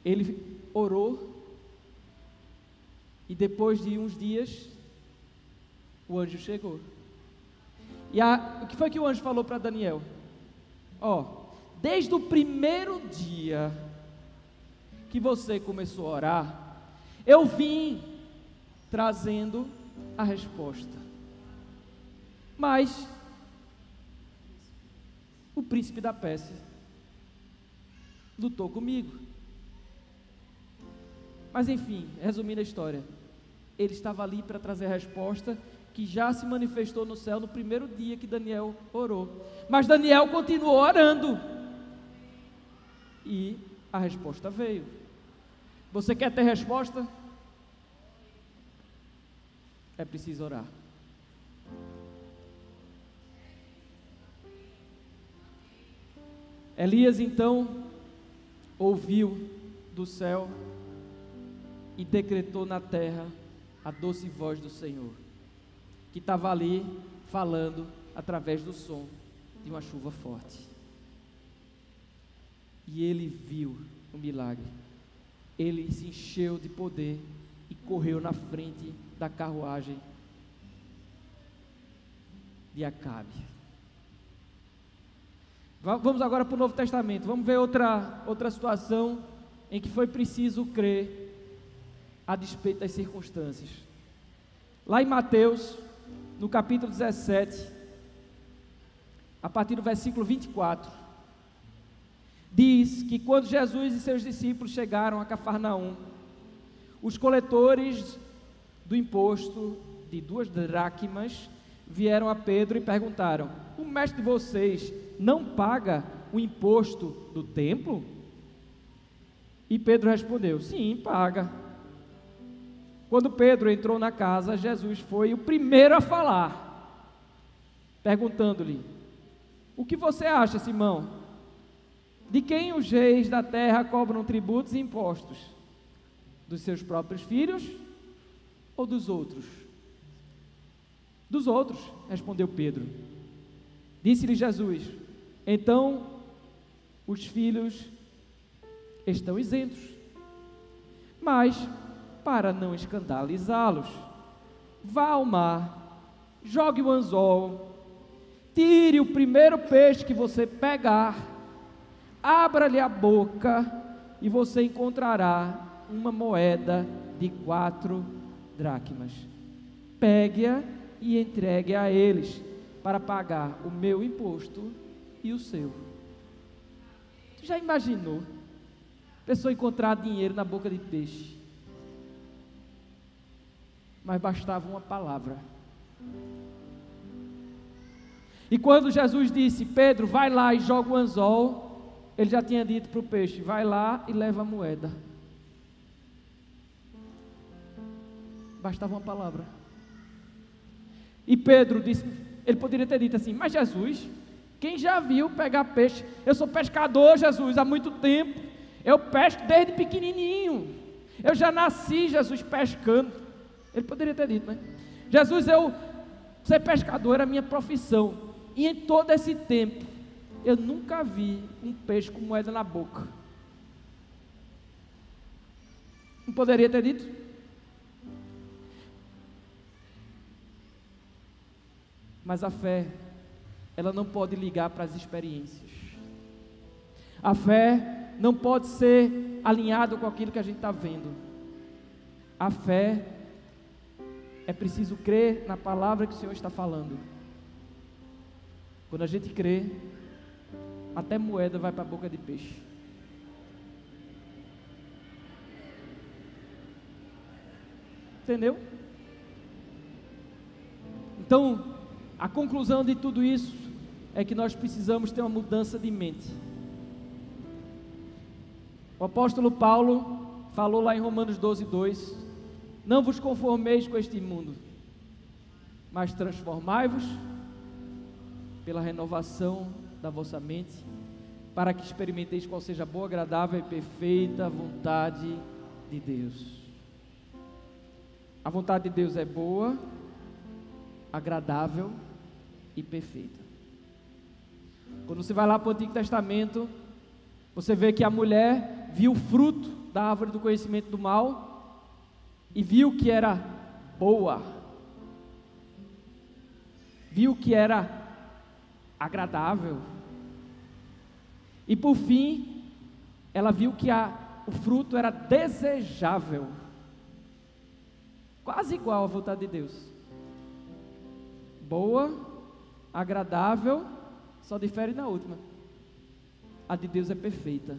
A: Ele orou e depois de uns dias o anjo chegou. E a, o que foi que o anjo falou para Daniel? Ó, oh, desde o primeiro dia que você começou a orar, eu vim trazendo a resposta. Mas o príncipe da Pérsia lutou comigo. Mas enfim, resumindo a história, ele estava ali para trazer a resposta que já se manifestou no céu no primeiro dia que Daniel orou. Mas Daniel continuou orando. E a resposta veio. Você quer ter resposta? É preciso orar. Elias então ouviu do céu e decretou na terra a doce voz do Senhor, que estava ali falando através do som de uma chuva forte. E ele viu o milagre. Ele se encheu de poder e correu na frente da carruagem de Acabe. Vamos agora para o Novo Testamento. Vamos ver outra, outra situação em que foi preciso crer a despeito das circunstâncias. Lá em Mateus, no capítulo 17, a partir do versículo 24, diz que quando Jesus e seus discípulos chegaram a Cafarnaum, os coletores do imposto de duas dracmas vieram a Pedro e perguntaram: O mestre de vocês não paga o imposto do templo? E Pedro respondeu: Sim, paga. Quando Pedro entrou na casa, Jesus foi o primeiro a falar, perguntando-lhe: O que você acha, Simão? De quem os reis da terra cobram tributos e impostos? Dos seus próprios filhos ou dos outros? Dos outros, respondeu Pedro. Disse-lhe Jesus: Então os filhos estão isentos. Mas, para não escandalizá-los, vá ao mar, jogue o anzol, tire o primeiro peixe que você pegar, abra-lhe a boca e você encontrará uma moeda de quatro dracmas. Pegue-a e entregue a eles para pagar o meu imposto e o seu. Tu já imaginou? Pessoa encontrar dinheiro na boca de peixe. Mas bastava uma palavra. E quando Jesus disse, Pedro, vai lá e joga o anzol, ele já tinha dito para o peixe, vai lá e leva a moeda. Bastava uma palavra. E Pedro disse, ele poderia ter dito assim, mas Jesus, quem já viu pegar peixe? Eu sou pescador, Jesus, há muito tempo. Eu pesco desde pequenininho. Eu já nasci, Jesus, pescando. Ele poderia ter dito, né? Jesus, eu ser pescador era minha profissão. E em todo esse tempo, eu nunca vi um peixe com moeda na boca. Não poderia ter dito? Mas a fé, ela não pode ligar para as experiências. A fé não pode ser alinhado com aquilo que a gente está vendo. A fé é preciso crer na palavra que o Senhor está falando. Quando a gente crê, até moeda vai para a boca de peixe. Entendeu? Então, a conclusão de tudo isso é que nós precisamos ter uma mudança de mente. O apóstolo Paulo falou lá em Romanos 12, 2: Não vos conformeis com este mundo, mas transformai-vos pela renovação da vossa mente, para que experimenteis qual seja a boa, agradável e perfeita vontade de Deus. A vontade de Deus é boa, agradável e perfeita. Quando você vai lá para o Antigo Testamento, você vê que a mulher viu o fruto da árvore do conhecimento do mal e viu que era boa, viu que era agradável, e por fim, ela viu que a, o fruto era desejável, quase igual à vontade de Deus. Boa, agradável, só difere na última. A de Deus é perfeita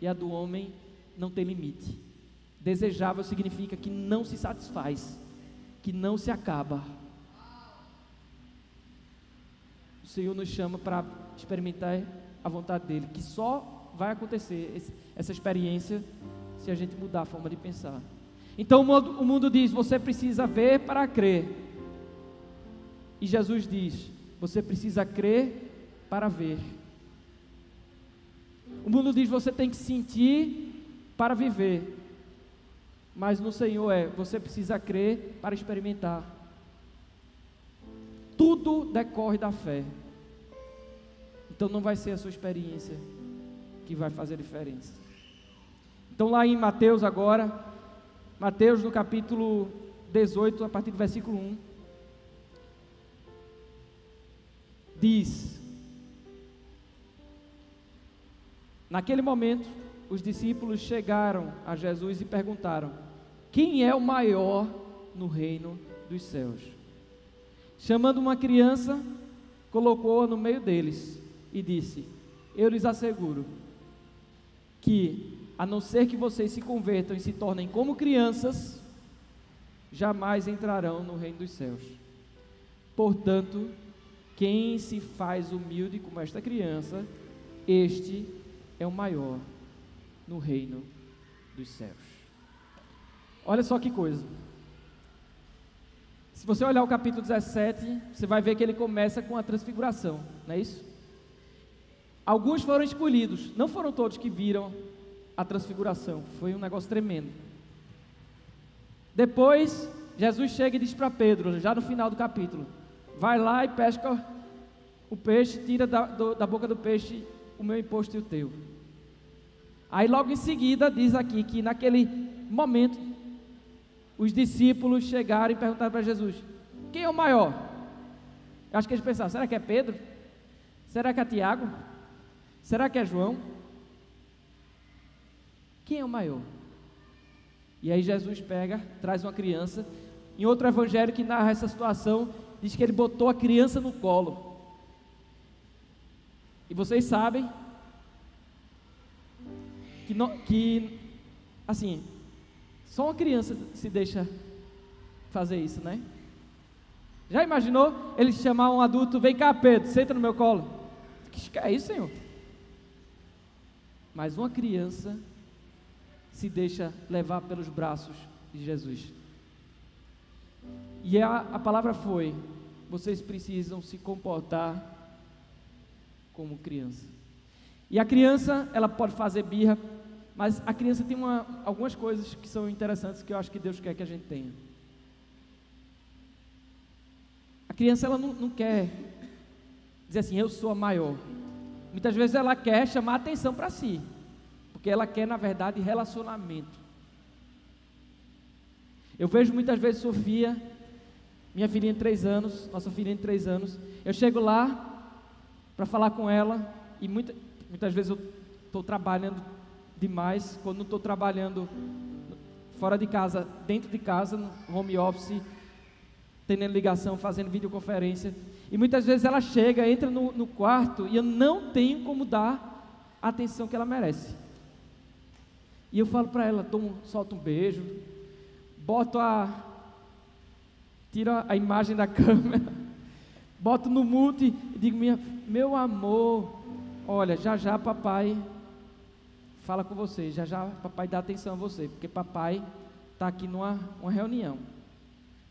A: e a do homem não tem limite. Desejável significa que não se satisfaz, que não se acaba. O Senhor nos chama para experimentar a vontade dele, que só vai acontecer essa experiência se a gente mudar a forma de pensar. Então o mundo diz: você precisa ver para crer. E Jesus diz: você precisa crer para ver. O mundo diz: você tem que sentir para viver. Mas no Senhor é: você precisa crer para experimentar. Tudo decorre da fé. Então não vai ser a sua experiência que vai fazer diferença. Então lá em Mateus agora, Mateus no capítulo 18, a partir do versículo 1, diz: Naquele momento, os discípulos chegaram a Jesus e perguntaram: Quem é o maior no reino dos céus? Chamando uma criança, colocou-a no meio deles e disse: Eu lhes asseguro que, a não ser que vocês se convertam e se tornem como crianças, jamais entrarão no reino dos céus. Portanto, quem se faz humilde como esta criança, este é o maior no reino dos céus. Olha só que coisa. Se você olhar o capítulo 17, você vai ver que ele começa com a transfiguração, não é isso? Alguns foram escolhidos, não foram todos que viram a transfiguração, foi um negócio tremendo. Depois, Jesus chega e diz para Pedro, já no final do capítulo: Vai lá e pesca o peixe, tira da, do- da boca do peixe o meu imposto e o teu. Aí logo em seguida diz aqui que naquele momento os discípulos chegaram e perguntaram para Jesus: quem é o maior? Eu acho que eles pensaram: será que é Pedro? Será que é Tiago? Será que é João? Quem é o maior? E aí Jesus pega, traz uma criança. Em outro evangelho que narra essa situação, diz que ele botou a criança no colo. E vocês sabem que, não- que assim, só uma criança se deixa fazer isso, né? Já imaginou ele chamar um adulto, vem cá Pedro, senta no meu colo. Que é isso, Senhor? Mas uma criança se deixa levar pelos braços de Jesus. E a, a palavra foi: vocês precisam se comportar como criança. E a criança, ela pode fazer birra, mas a criança tem uma, algumas coisas que são interessantes que eu acho que Deus quer que a gente tenha. A criança, ela não, não quer dizer assim, eu sou a maior. Muitas vezes ela quer chamar atenção para si, porque ela quer, na verdade, relacionamento. Eu vejo muitas vezes Sofia, minha filhinha de três anos, nossa filhinha de três anos, eu chego lá para falar com ela, e muita, muitas vezes eu estou trabalhando demais, quando não estou trabalhando fora de casa, dentro de casa, no home office, tendo ligação, fazendo videoconferência. E muitas vezes ela chega, entra no, no quarto e eu não tenho como dar a atenção que ela merece. E eu falo para ela, um, solto um beijo, boto a. tiro a imagem da [LAUGHS] câmera, boto no mute e digo, minha, meu amor, olha, já já papai fala com você, já já papai dá atenção a você, porque papai está aqui numa uma reunião.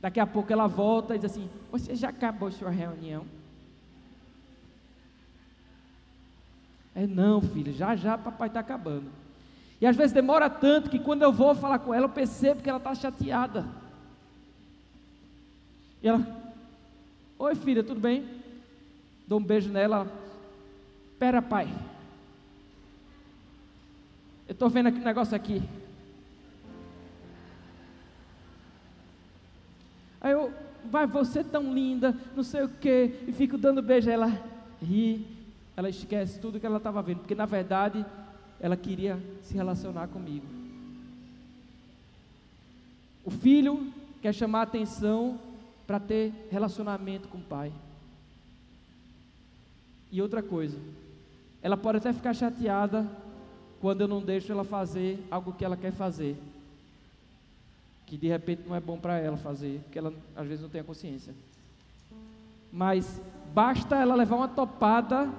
A: Daqui a pouco ela volta e diz assim: Você já acabou sua reunião? É não, filho, já já papai está acabando. E às vezes demora tanto que quando eu vou falar com ela, eu percebo que ela está chateada. E ela, oi filha, tudo bem? Dou um beijo nela. Pera, pai. Eu estou vendo aqui um negócio aqui. Aí eu, vai, você tão linda, não sei o que, e fico dando beijo. Ela ri, ela esquece tudo que ela estava vendo, porque na verdade ela queria se relacionar comigo. O filho quer chamar atenção para ter relacionamento com o pai. E outra coisa, ela pode até ficar chateada quando eu não deixo ela fazer algo que ela quer fazer que de repente não é bom para ela fazer, porque ela às vezes não tem a consciência. Mas basta ela levar uma topada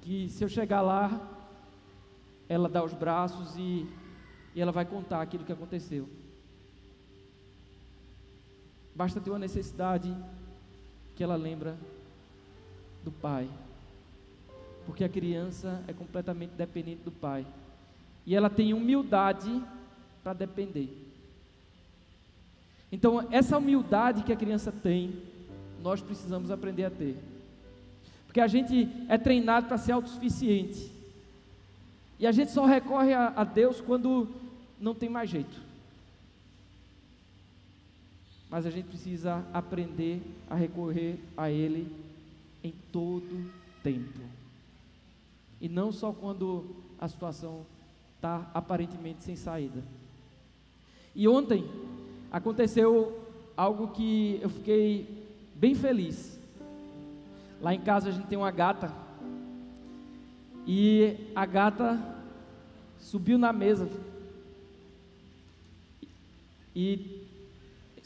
A: que se eu chegar lá, ela dá os braços e, e ela vai contar aquilo que aconteceu. Basta ter uma necessidade que ela lembra do pai. Porque a criança é completamente dependente do pai. E ela tem humildade para depender. Então, essa humildade que a criança tem, nós precisamos aprender a ter. Porque a gente é treinado para ser autossuficiente. E a gente só recorre a, a Deus quando não tem mais jeito. Mas a gente precisa aprender a recorrer a Ele em todo tempo. E não só quando a situação está aparentemente sem saída. E ontem aconteceu algo que eu fiquei bem feliz. Lá em casa a gente tem uma gata. E a gata subiu na mesa. E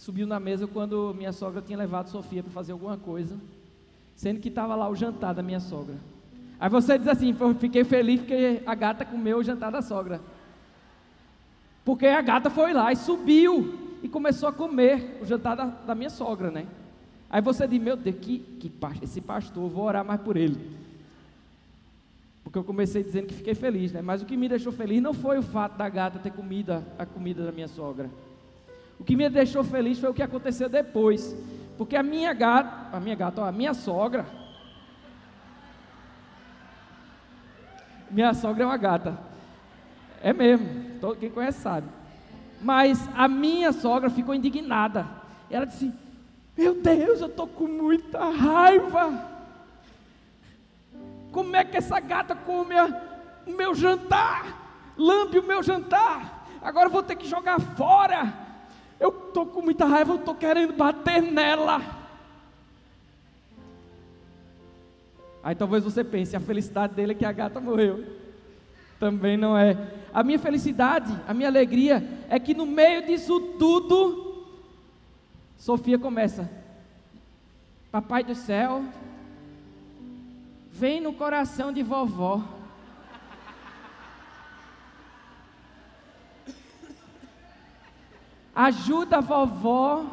A: subiu na mesa quando minha sogra tinha levado Sofia para fazer alguma coisa, sendo que estava lá o jantar da minha sogra. Aí você diz assim: "Pô, fiquei feliz porque a gata comeu o jantar da sogra. Porque a gata foi lá e subiu e começou a comer o jantar da, da minha sogra, né? Aí você diz: Meu Deus, que, que pas- esse pastor, vou orar mais por ele. Porque eu comecei dizendo que fiquei feliz, né? Mas o que me deixou feliz não foi o fato da gata ter comido a comida da minha sogra. O que me deixou feliz foi o que aconteceu depois. Porque a minha gata, a minha gata, a minha sogra. Minha sogra é uma gata. É mesmo. Todo quem conhece sabe. Mas a minha sogra ficou indignada. Ela disse: Meu Deus, eu tô com muita raiva. Como é que essa gata come o meu jantar? Lambe o meu jantar. Agora eu vou ter que jogar fora eu estou com muita raiva, eu estou querendo bater nela. Aí talvez você pense, a felicidade dele é que a gata morreu. Também não é. A minha felicidade, a minha alegria é que no meio disso tudo, Sofia começa: Papai do céu, vem no coração de vovó. Ajuda a vovó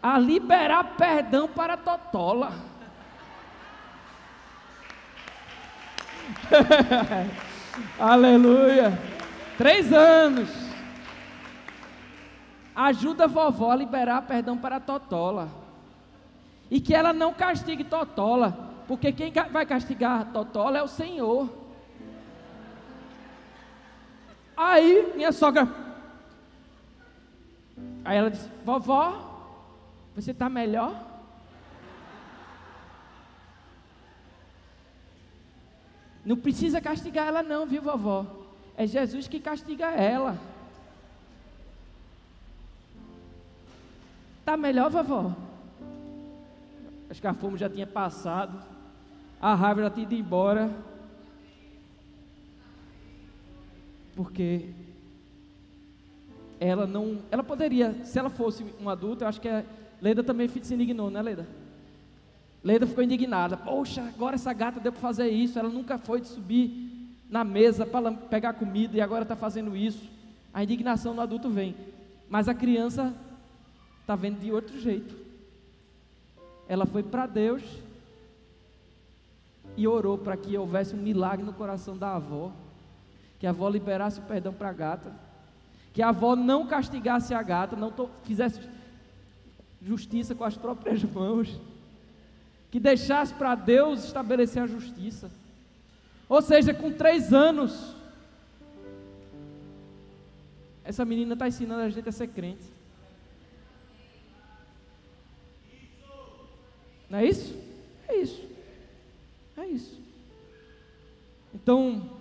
A: a liberar perdão para a Totola. [LAUGHS] Aleluia. Três anos. Ajuda a vovó a liberar perdão para a Totola. E que ela não castigue Totola. Porque quem vai castigar Totola é o Senhor. Aí minha sogra. Aí ela disse: Vovó, você está melhor? Não precisa castigar ela, não, viu, vovó? É Jesus que castiga ela. Tá melhor, vovó? Acho que a fome já tinha passado, a raiva já tinha ido embora. Porque ela não. Ela poderia, se ela fosse um adulto, eu acho que a Leda também se indignou, né, Leda? Leda ficou indignada. Poxa, agora essa gata deu para fazer isso. Ela nunca foi de subir na mesa para pegar comida e agora está fazendo isso. A indignação do adulto vem. Mas a criança está vendo de outro jeito. Ela foi para Deus e orou para que houvesse um milagre no coração da avó. Que a avó liberasse o perdão para a gata. Que a avó não castigasse a gata, não fizesse justiça com as próprias [LAUGHS] mãos que deixasse para Deus estabelecer a justiça. Ou seja, com três anos, essa menina está ensinando a gente a ser crente. Não é isso? É isso. É isso. Então,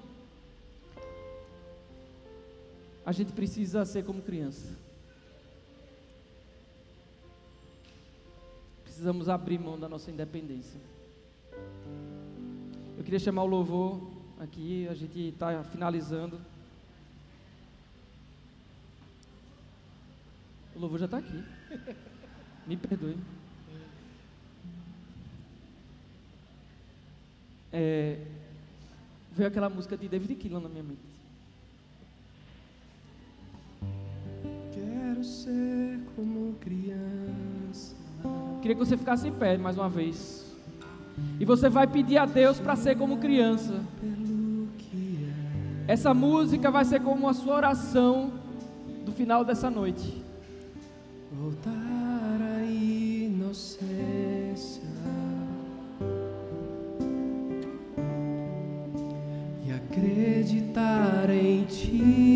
A: a gente precisa ser como criança. Precisamos abrir mão da nossa independência. Eu queria chamar o louvor aqui, a gente está finalizando. O louvor já está aqui. Me perdoe. É, veio aquela música de David Keelan na minha mente.
B: Ser como criança.
A: Queria que você ficasse em pé mais uma vez. E você vai pedir a Deus para ser como criança. Essa música vai ser como a sua oração do final dessa noite.
B: Voltar à inocência. E acreditar em ti.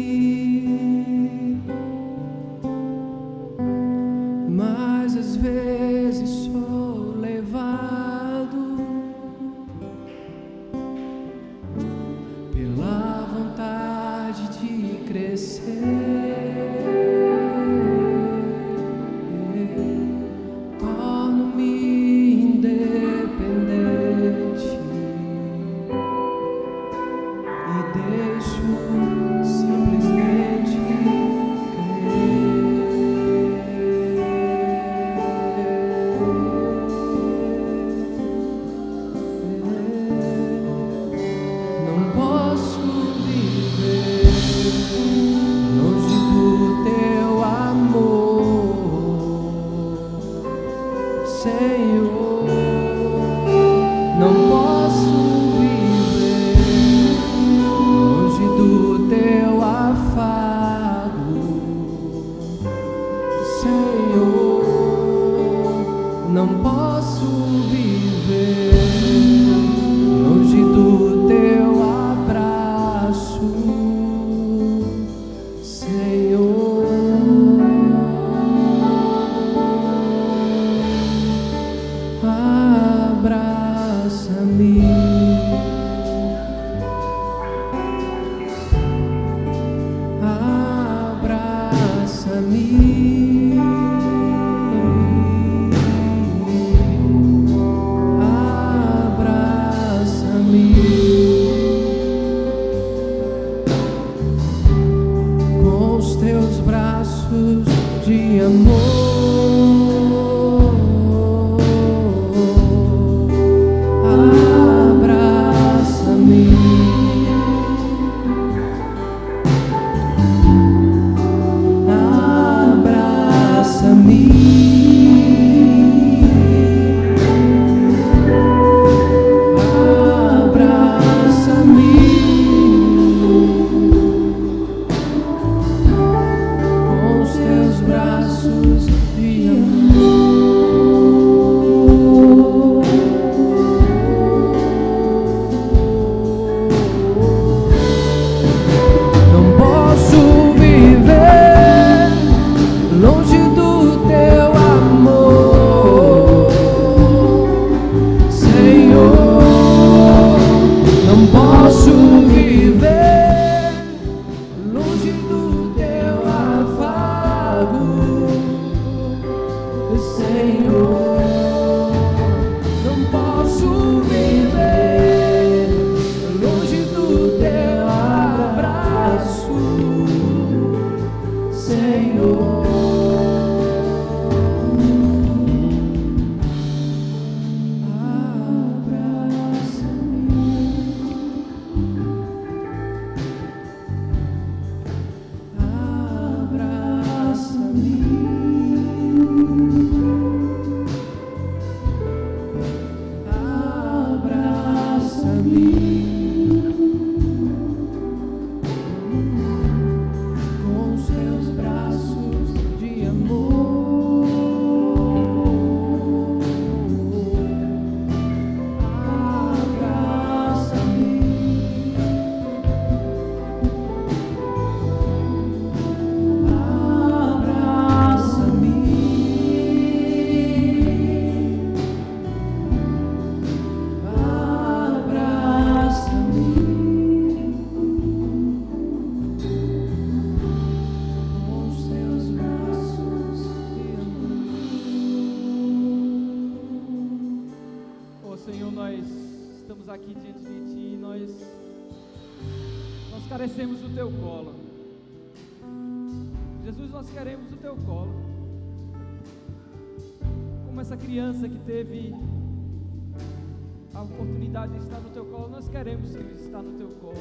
B: De
A: estar no Teu colo, nós queremos estar no Teu colo.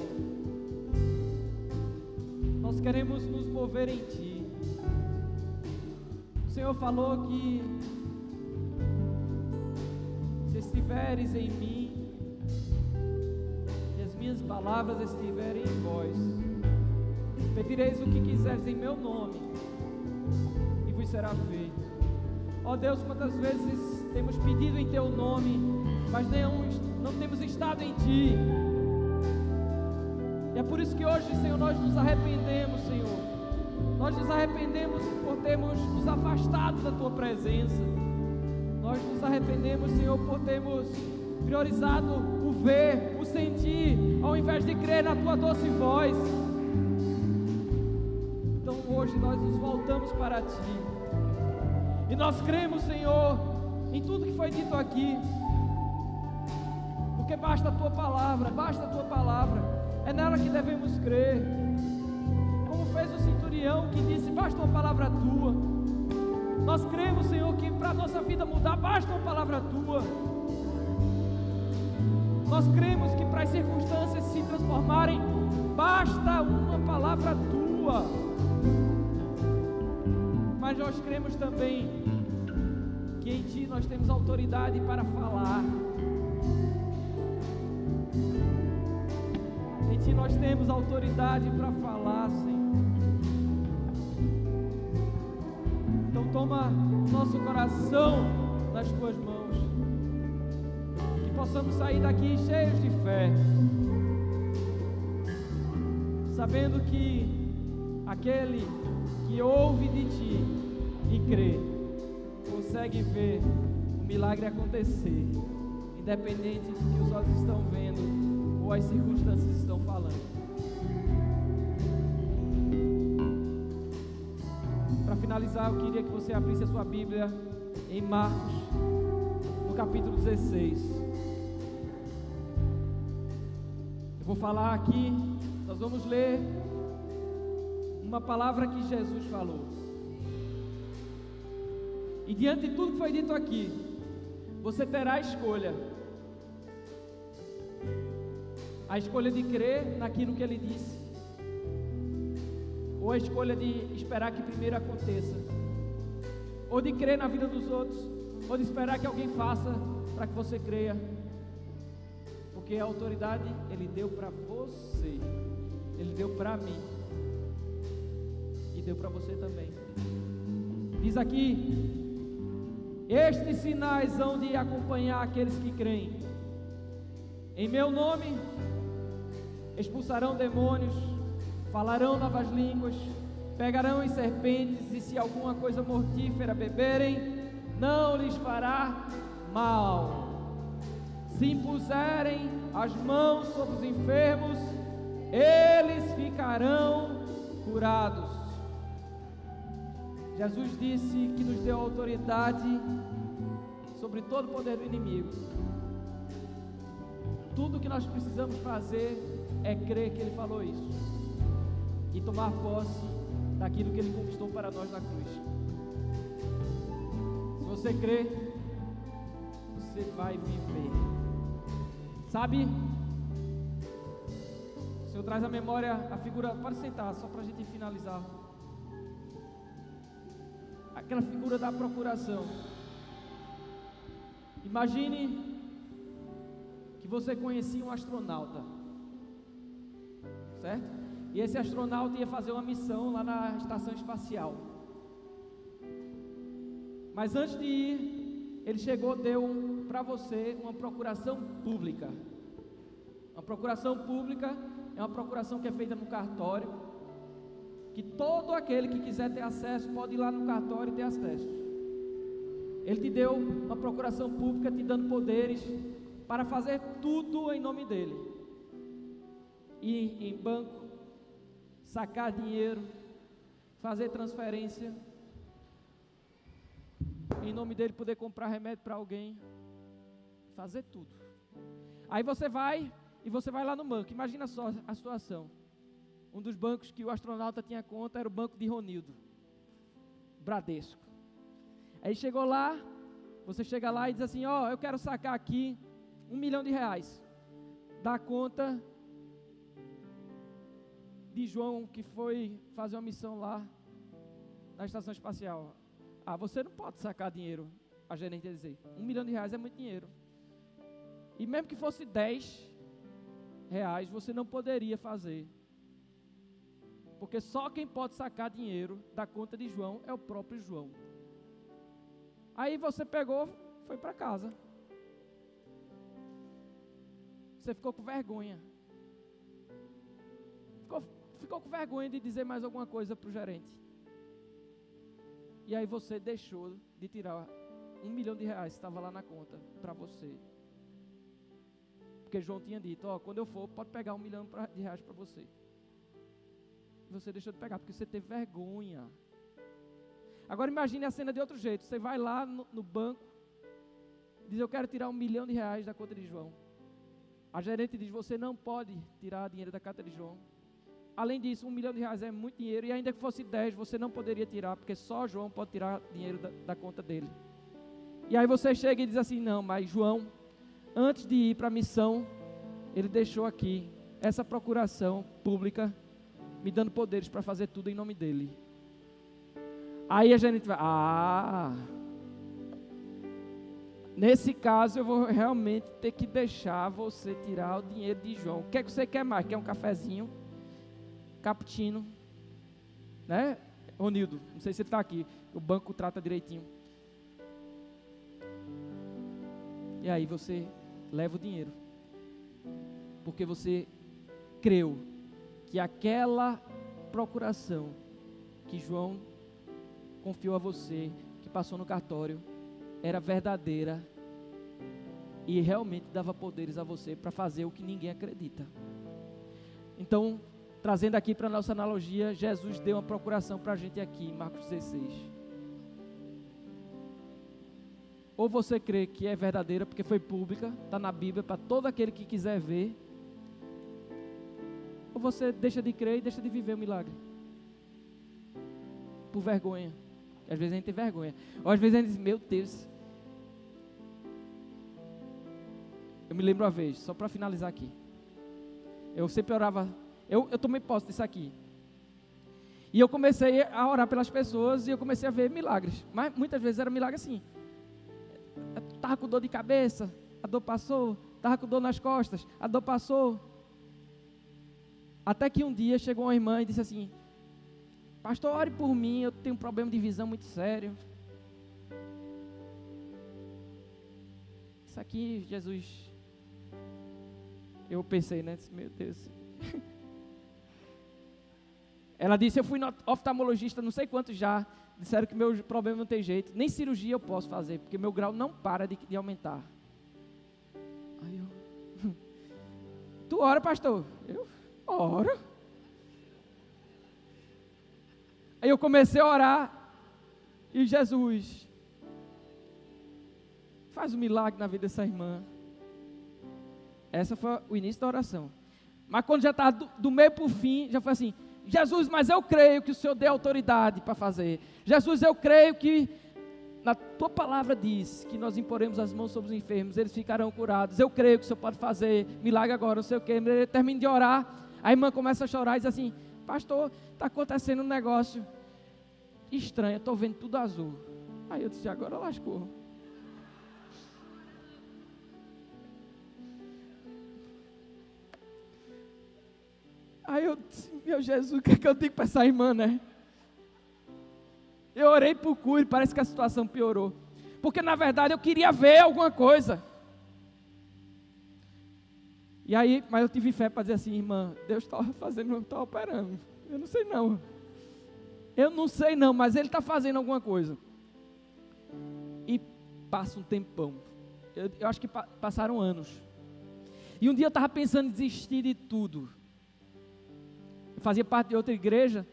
A: Nós queremos nos mover em Ti. O Senhor falou que se estiveres em mim e as minhas palavras estiverem em vós, pedireis o que quiseres em meu nome e vos será feito. Ó Deus, quantas vezes temos pedido em teu nome, mas não, não temos estado em ti. E é por isso que hoje, Senhor, nós nos arrependemos, Senhor. Nós nos arrependemos por termos nos afastado da tua presença. Nós nos arrependemos, Senhor, por termos priorizado o ver, o sentir, ao invés de crer na tua doce voz. Então hoje nós nos voltamos para ti. E nós cremos, Senhor, em tudo que foi dito aqui. Porque basta a tua palavra, basta a tua palavra. É nela que devemos crer. Como fez o centurião que disse: basta uma palavra tua. Nós cremos, Senhor, que para a nossa vida mudar, basta uma palavra tua. Nós cremos que para as circunstâncias se transformarem, basta uma palavra tua. Mas nós cremos também que em Ti nós temos autoridade para falar. Ti nós temos autoridade para falar, Senhor. Então toma nosso coração nas Tuas mãos. Que possamos sair daqui cheios de fé. Sabendo que aquele que ouve de Ti e crê, consegue ver o milagre acontecer, independente do que os olhos estão vendo ou as circunstâncias estão falando. Para finalizar, eu queria que você abrisse a sua Bíblia em Marcos, no capítulo 16. Eu vou falar aqui, nós vamos ler uma palavra que Jesus falou. E diante de tudo que foi dito aqui, você terá escolha. A escolha de crer naquilo que ele disse, ou a escolha de esperar que primeiro aconteça, ou de crer na vida dos outros, ou de esperar que alguém faça para que você creia, porque a autoridade ele deu para você, ele deu para mim. E deu para você também. Diz aqui: Estes sinais hão de acompanhar aqueles que creem. Em meu nome expulsarão demônios, falarão novas línguas, pegarão em serpentes, e se alguma coisa mortífera beberem, não lhes fará mal. Se impuserem as mãos sobre os enfermos, eles ficarão curados. Jesus disse que nos deu autoridade sobre todo o poder do inimigo. Tudo que nós precisamos fazer é crer que Ele falou isso e tomar posse daquilo que Ele conquistou para nós na cruz. Se você crê, você vai viver. Sabe? O Senhor traz à memória a figura. Pode sentar, só para a gente finalizar aquela figura da procuração. Imagine que você conhecia um astronauta, certo? E esse astronauta ia fazer uma missão lá na estação espacial. Mas antes de ir, ele chegou, deu para você uma procuração pública. Uma procuração pública é uma procuração que é feita no cartório que todo aquele que quiser ter acesso pode ir lá no cartório e ter acesso. Ele te deu uma procuração pública, te dando poderes para fazer tudo em nome dele. Ir em banco, sacar dinheiro, fazer transferência, em nome dele poder comprar remédio para alguém, fazer tudo. Aí você vai e você vai lá no banco. Imagina só a situação. Um dos bancos que o astronauta tinha conta era o banco de Ronildo, Bradesco. Aí chegou lá, você chega lá e diz assim: Ó, oh, eu quero sacar aqui um milhão de reais da conta de João que foi fazer uma missão lá na estação espacial. Ah, você não pode sacar dinheiro, a gerente ia dizer. Um milhão de reais é muito dinheiro. E mesmo que fosse dez reais, você não poderia fazer porque só quem pode sacar dinheiro da conta de João é o próprio João. Aí você pegou, foi para casa. Você ficou com vergonha. Ficou, com vergonha de dizer mais alguma coisa para o gerente. E aí você deixou de tirar um milhão de reais que estava lá na conta para você. Porque João tinha dito, ó, quando eu for, pode pegar um milhão de reais para você você deixou de pegar, porque você teve vergonha. Agora imagine a cena de outro jeito. Você vai lá no, no banco, diz eu quero tirar um milhão de reais da conta de João. A gerente diz, você não pode tirar dinheiro da conta de João. Além disso, um milhão de reais é muito dinheiro, e ainda que fosse dez, você não poderia tirar, porque só João pode tirar dinheiro da, da conta dele. E aí você chega e diz assim, não, mas João, antes de ir para a missão, ele deixou aqui essa procuração pública me dando poderes para fazer tudo em nome dele. Aí a gente vai, ah, nesse caso eu vou realmente ter que deixar você tirar o dinheiro de João. O que é que você quer mais? Quer um cafezinho? Cappuccino? Né? Ronildo, não sei se ele está aqui, o banco trata direitinho. E aí você leva o dinheiro. Porque você creu que aquela procuração que João confiou a você, que passou no cartório, era verdadeira e realmente dava poderes a você para fazer o que ninguém acredita. Então, trazendo aqui para a nossa analogia, Jesus deu uma procuração para a gente aqui, em Marcos 16. Ou você crê que é verdadeira porque foi pública, está na Bíblia para todo aquele que quiser ver, ou você deixa de crer e deixa de viver o milagre. Por vergonha. Às vezes a gente tem vergonha. Ou às vezes a gente diz, meu Deus. Eu me lembro uma vez, só para finalizar aqui. Eu sempre orava. Eu, eu tomei posse disso aqui. E eu comecei a orar pelas pessoas e eu comecei a ver milagres. Mas muitas vezes era milagre assim. Estava com dor de cabeça, a dor passou. Estava com dor nas costas, a dor passou. Até que um dia chegou uma irmã e disse assim: Pastor, ore por mim, eu tenho um problema de visão muito sério. Isso aqui, Jesus. Eu pensei, né? Meu Deus. [LAUGHS] Ela disse: Eu fui oftalmologista, não sei quanto já. Disseram que meu problema não tem jeito. Nem cirurgia eu posso fazer, porque meu grau não para de, de aumentar. Aí eu. [LAUGHS] Tu ora, pastor? Eu oro. Aí eu comecei a orar. E Jesus faz um milagre na vida dessa irmã. Essa foi o início da oração. Mas quando já está do, do meio para o fim, já foi assim: Jesus, mas eu creio que o Senhor deu autoridade para fazer. Jesus, eu creio que na tua palavra diz que nós imporemos as mãos sobre os enfermos, eles ficarão curados. Eu creio que o Senhor pode fazer milagre agora, não sei o que. Ele termina de orar, a irmã começa a chorar e diz assim: Pastor, está acontecendo um negócio estranho, estou vendo tudo azul. Aí eu disse: Agora lascou. Aí eu disse, meu Jesus, o que, é que eu digo para essa irmã, né? Eu orei por cura e parece que a situação piorou. Porque na verdade eu queria ver alguma coisa. E aí, mas eu tive fé para dizer assim, irmã, Deus está [LAUGHS] fazendo, está operando. Eu não sei não. Eu não sei não, mas Ele está fazendo alguma coisa. E passa um tempão. Eu, eu acho que pa, passaram anos. E um dia eu estava pensando em desistir de tudo fazia parte de outra igreja.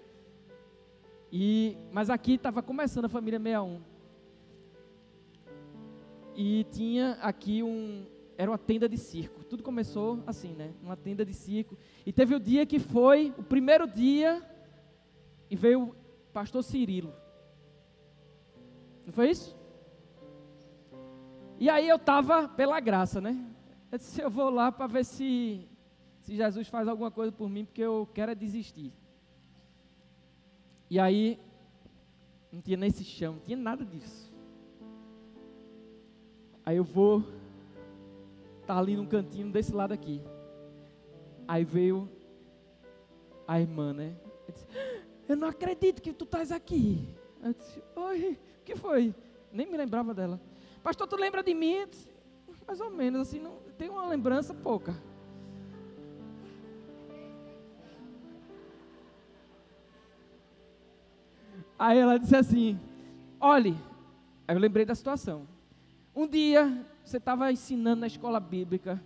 A: E, mas aqui estava começando a família 61. E tinha aqui um. Era uma tenda de circo. Tudo começou assim, né? Uma tenda de circo. E teve o dia que foi, o primeiro dia, e veio o pastor Cirilo. Não foi isso? E aí eu estava pela graça, né? Eu disse, eu vou lá para ver se se Jesus faz alguma coisa por mim, porque eu quero é desistir. E aí, não tinha nem esse chão, não tinha nada disso. Aí eu vou, tá ali num cantinho desse lado aqui. Aí veio a irmã, né? Eu, disse, eu não acredito que tu estás aqui. Eu disse, oi, o que foi? Nem me lembrava dela. Pastor, tu lembra de mim? Disse, Mais ou menos, assim, não, tem uma lembrança pouca. Aí ela disse assim: olhe, eu lembrei da situação. Um dia você estava ensinando na escola bíblica,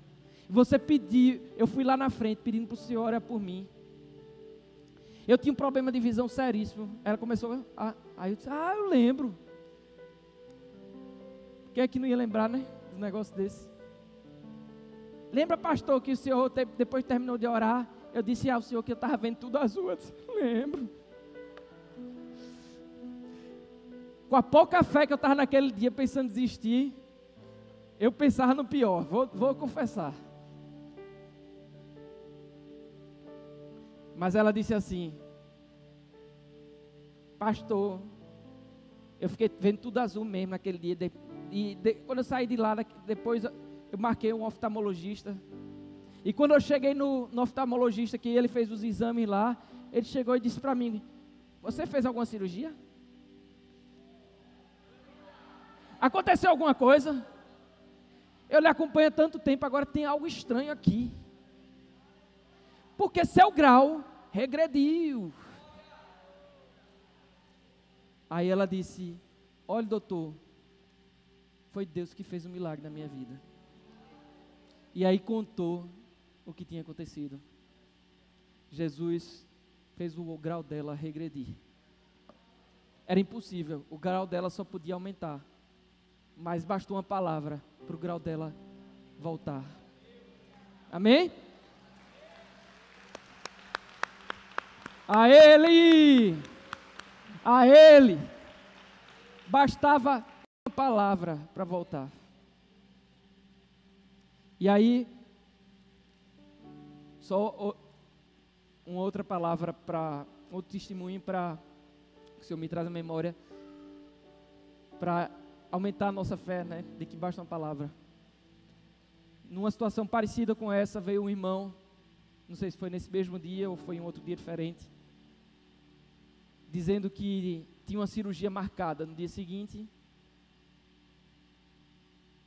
A: você pediu, eu fui lá na frente pedindo para o senhor orar por mim. Eu tinha um problema de visão seríssimo. Ela começou a. Aí eu disse: Ah, eu lembro. Quem é que não ia lembrar, né? Um negócio desse. Lembra, pastor, que o senhor, depois terminou de orar, eu disse ao senhor que eu estava vendo tudo azul. Eu disse, lembro. Com a pouca fé que eu estava naquele dia pensando em desistir, eu pensava no pior, vou, vou confessar. Mas ela disse assim: Pastor, eu fiquei vendo tudo azul mesmo naquele dia. e de, quando eu saí de lá, depois eu marquei um oftalmologista. E quando eu cheguei no, no oftalmologista, que ele fez os exames lá, ele chegou e disse para mim: Você fez alguma cirurgia? Aconteceu alguma coisa? Eu lhe acompanho há tanto tempo, agora tem algo estranho aqui. Porque seu grau regrediu. Aí ela disse: Olha, doutor, foi Deus que fez um milagre na minha vida. E aí contou o que tinha acontecido. Jesus fez o grau dela regredir. Era impossível, o grau dela só podia aumentar. Mas bastou uma palavra para o grau dela voltar. Amém? A Ele, a Ele, bastava uma palavra para voltar. E aí, só uma outra palavra para, outro testemunho para que o Senhor me traz à memória, para aumentar a nossa fé, né? De que basta uma palavra. Numa situação parecida com essa, veio um irmão, não sei se foi nesse mesmo dia ou foi em outro dia diferente, dizendo que tinha uma cirurgia marcada no dia seguinte,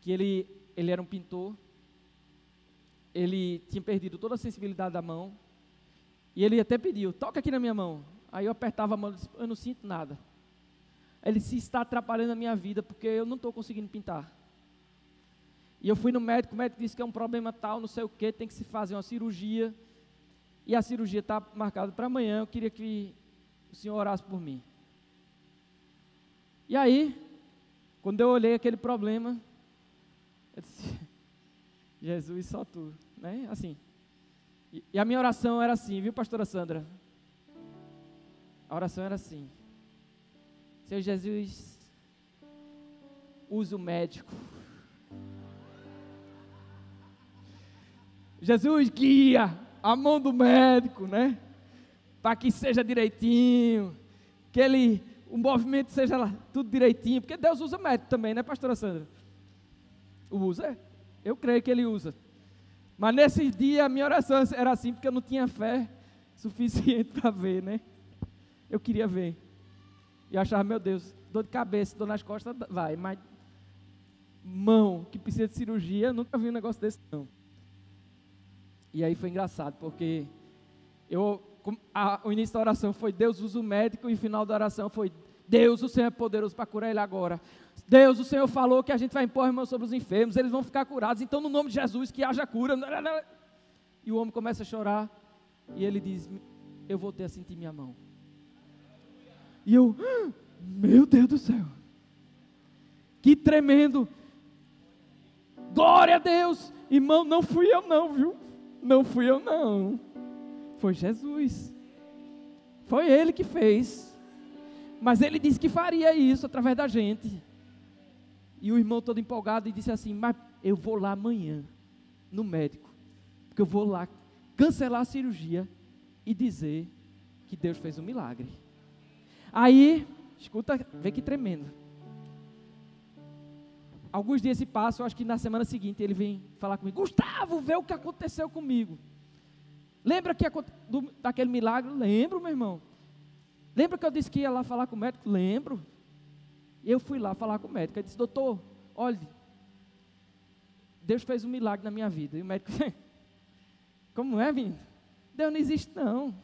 A: que ele, ele era um pintor, ele tinha perdido toda a sensibilidade da mão, e ele até pediu, toca aqui na minha mão. Aí eu apertava a mão e disse, eu não sinto nada. Ele se está atrapalhando a minha vida porque eu não estou conseguindo pintar. E eu fui no médico, o médico disse que é um problema tal, não sei o que, tem que se fazer uma cirurgia. E a cirurgia está marcada para amanhã. Eu queria que o senhor orasse por mim. E aí, quando eu olhei aquele problema, eu disse, [LAUGHS] Jesus, só tu, né? Assim. E, e a minha oração era assim, viu, pastora Sandra? A oração era assim: Senhor Jesus, usa o médico. Jesus guia a mão do médico, né? Para que seja direitinho, que ele, o movimento seja lá, tudo direitinho, porque Deus usa médico também, né, pastora Sandra? Usa, eu creio que ele usa. Mas nesse dia a minha oração era assim, porque eu não tinha fé suficiente [LAUGHS] para ver, né? Eu queria ver. E eu achava, meu Deus, dor de cabeça, dor nas costas, vai, mas mão que precisa de cirurgia, eu nunca vi um negócio desse não. E aí foi engraçado, porque eu, a, o início da oração foi Deus usa o médico e o final da oração foi Deus, o Senhor é poderoso para curar ele agora. Deus, o Senhor falou que a gente vai impor a mão sobre os enfermos, eles vão ficar curados. Então, no nome de Jesus, que haja cura. E o homem começa a chorar. E ele diz: Eu voltei a sentir minha mão. E eu, meu Deus do céu. Que tremendo. Glória a Deus. Irmão, não fui eu não, viu? Não fui eu não. Foi Jesus. Foi ele que fez. Mas ele disse que faria isso através da gente. E o irmão todo empolgado e disse assim: Mas eu vou lá amanhã, no médico, porque eu vou lá cancelar a cirurgia e dizer que Deus fez um milagre. Aí, escuta, vê que tremendo. Alguns dias se passam, acho que na semana seguinte ele vem falar comigo: Gustavo, vê o que aconteceu comigo. Lembra que do, daquele milagre? Lembro, meu irmão. Lembra que eu disse que ia lá falar com o médico? Lembro. Eu fui lá falar com o médico. Ele disse, doutor, olhe, Deus fez um milagre na minha vida. E o médico, [LAUGHS] como é, menino? Deus não existe, não.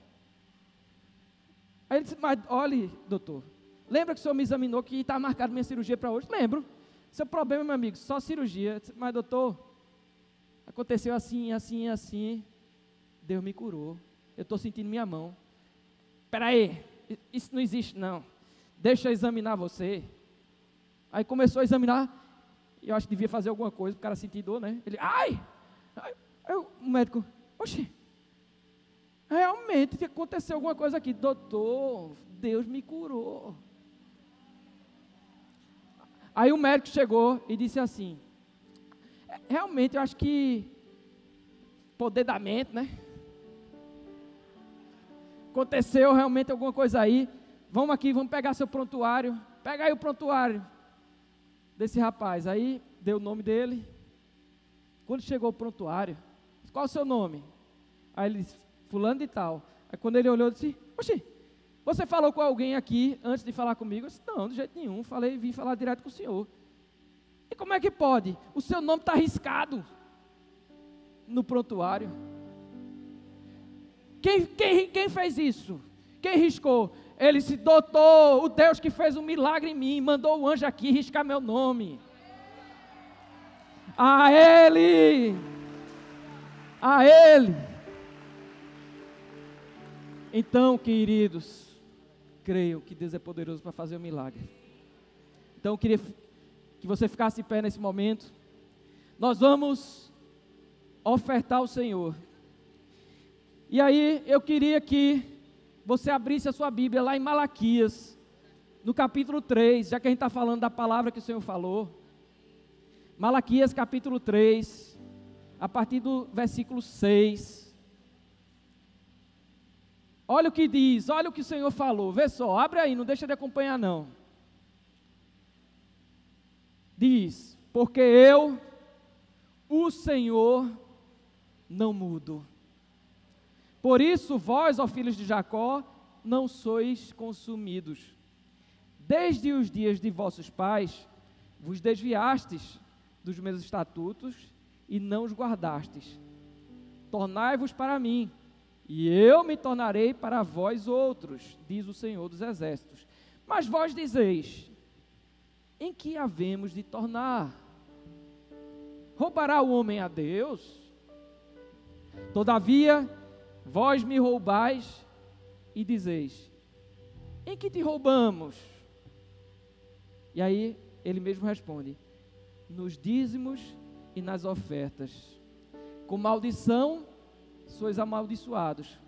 A: Aí ele disse, mas olhe, doutor, lembra que o senhor me examinou que está marcado minha cirurgia para hoje? Lembro. Seu problema, meu amigo, só cirurgia. Disse, mas doutor, aconteceu assim, assim, assim. Deus me curou. Eu estou sentindo minha mão. Espera aí, isso não existe não. Deixa eu examinar você. Aí começou a examinar, eu acho que devia fazer alguma coisa, o cara sentir dor, né? Ele, ai! ai aí o médico, oxi, realmente aconteceu alguma coisa aqui. Doutor, Deus me curou. Aí o médico chegou e disse assim, é, realmente eu acho que poder da mente, né? Aconteceu realmente alguma coisa aí. Vamos aqui, vamos pegar seu prontuário. Pega aí o prontuário desse rapaz. Aí deu o nome dele. Quando chegou o prontuário, qual o seu nome? Aí ele disse, fulano de tal. Aí quando ele olhou, disse, oxi, você falou com alguém aqui antes de falar comigo? Eu disse, não, de jeito nenhum. Falei, vim falar direto com o senhor. E como é que pode? O seu nome está arriscado no prontuário. Quem, quem, quem fez isso? Quem riscou? Ele se doutor, o Deus que fez um milagre em mim, mandou o anjo aqui riscar meu nome. A Ele, a Ele. Então, queridos, creio que Deus é poderoso para fazer o um milagre. Então, eu queria que você ficasse em pé nesse momento. Nós vamos ofertar ao Senhor. E aí, eu queria que você abrisse a sua Bíblia lá em Malaquias, no capítulo 3, já que a gente está falando da palavra que o Senhor falou. Malaquias capítulo 3, a partir do versículo 6. Olha o que diz, olha o que o Senhor falou. Vê só, abre aí, não deixa de acompanhar não. Diz: Porque eu, o Senhor, não mudo. Por isso, vós, ó filhos de Jacó, não sois consumidos. Desde os dias de vossos pais, vos desviastes dos meus estatutos e não os guardastes. Tornai-vos para mim, e eu me tornarei para vós outros, diz o Senhor dos Exércitos. Mas vós dizeis: em que havemos de tornar? Roubará o homem a Deus? Todavia, vós me roubais e dizeis: em que te roubamos? E aí ele mesmo responde: nos dízimos e nas ofertas. Com maldição sois amaldiçoados,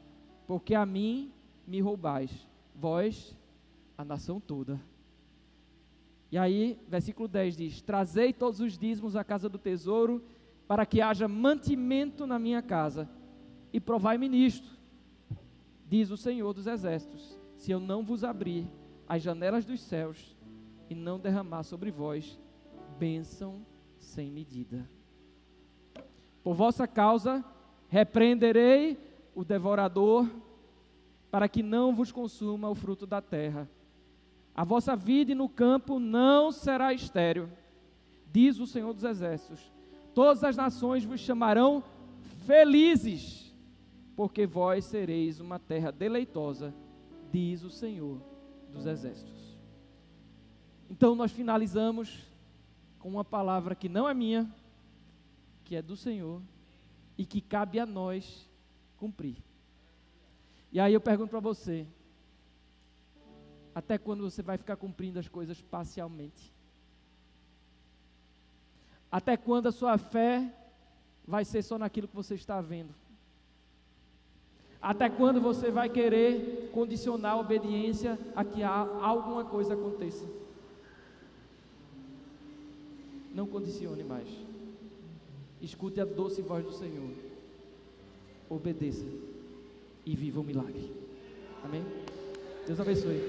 A: porque a mim me roubais, vós, a nação toda. E aí, versículo 10 diz: Trazei todos os dízimos à casa do tesouro, para que haja mantimento na minha casa, e provai-me nisto, diz o Senhor dos Exércitos, se eu não vos abrir as janelas dos céus e não derramar sobre vós bênção sem medida. Por vossa causa, repreenderei o devorador, para que não vos consuma o fruto da terra. A vossa vida no campo não será estéril, diz o Senhor dos Exércitos. Todas as nações vos chamarão felizes, porque vós sereis uma terra deleitosa, diz o Senhor dos Exércitos. Então nós finalizamos com uma palavra que não é minha, que é do Senhor e que cabe a nós cumprir. E aí eu pergunto para você: até quando você vai ficar cumprindo as coisas parcialmente? Até quando a sua fé vai ser só naquilo que você está vendo? Até quando você vai querer condicionar a obediência a que alguma coisa aconteça? Não condicione mais. Escute a doce voz do Senhor. Obedeça e viva o milagre. Amém? Deus abençoe.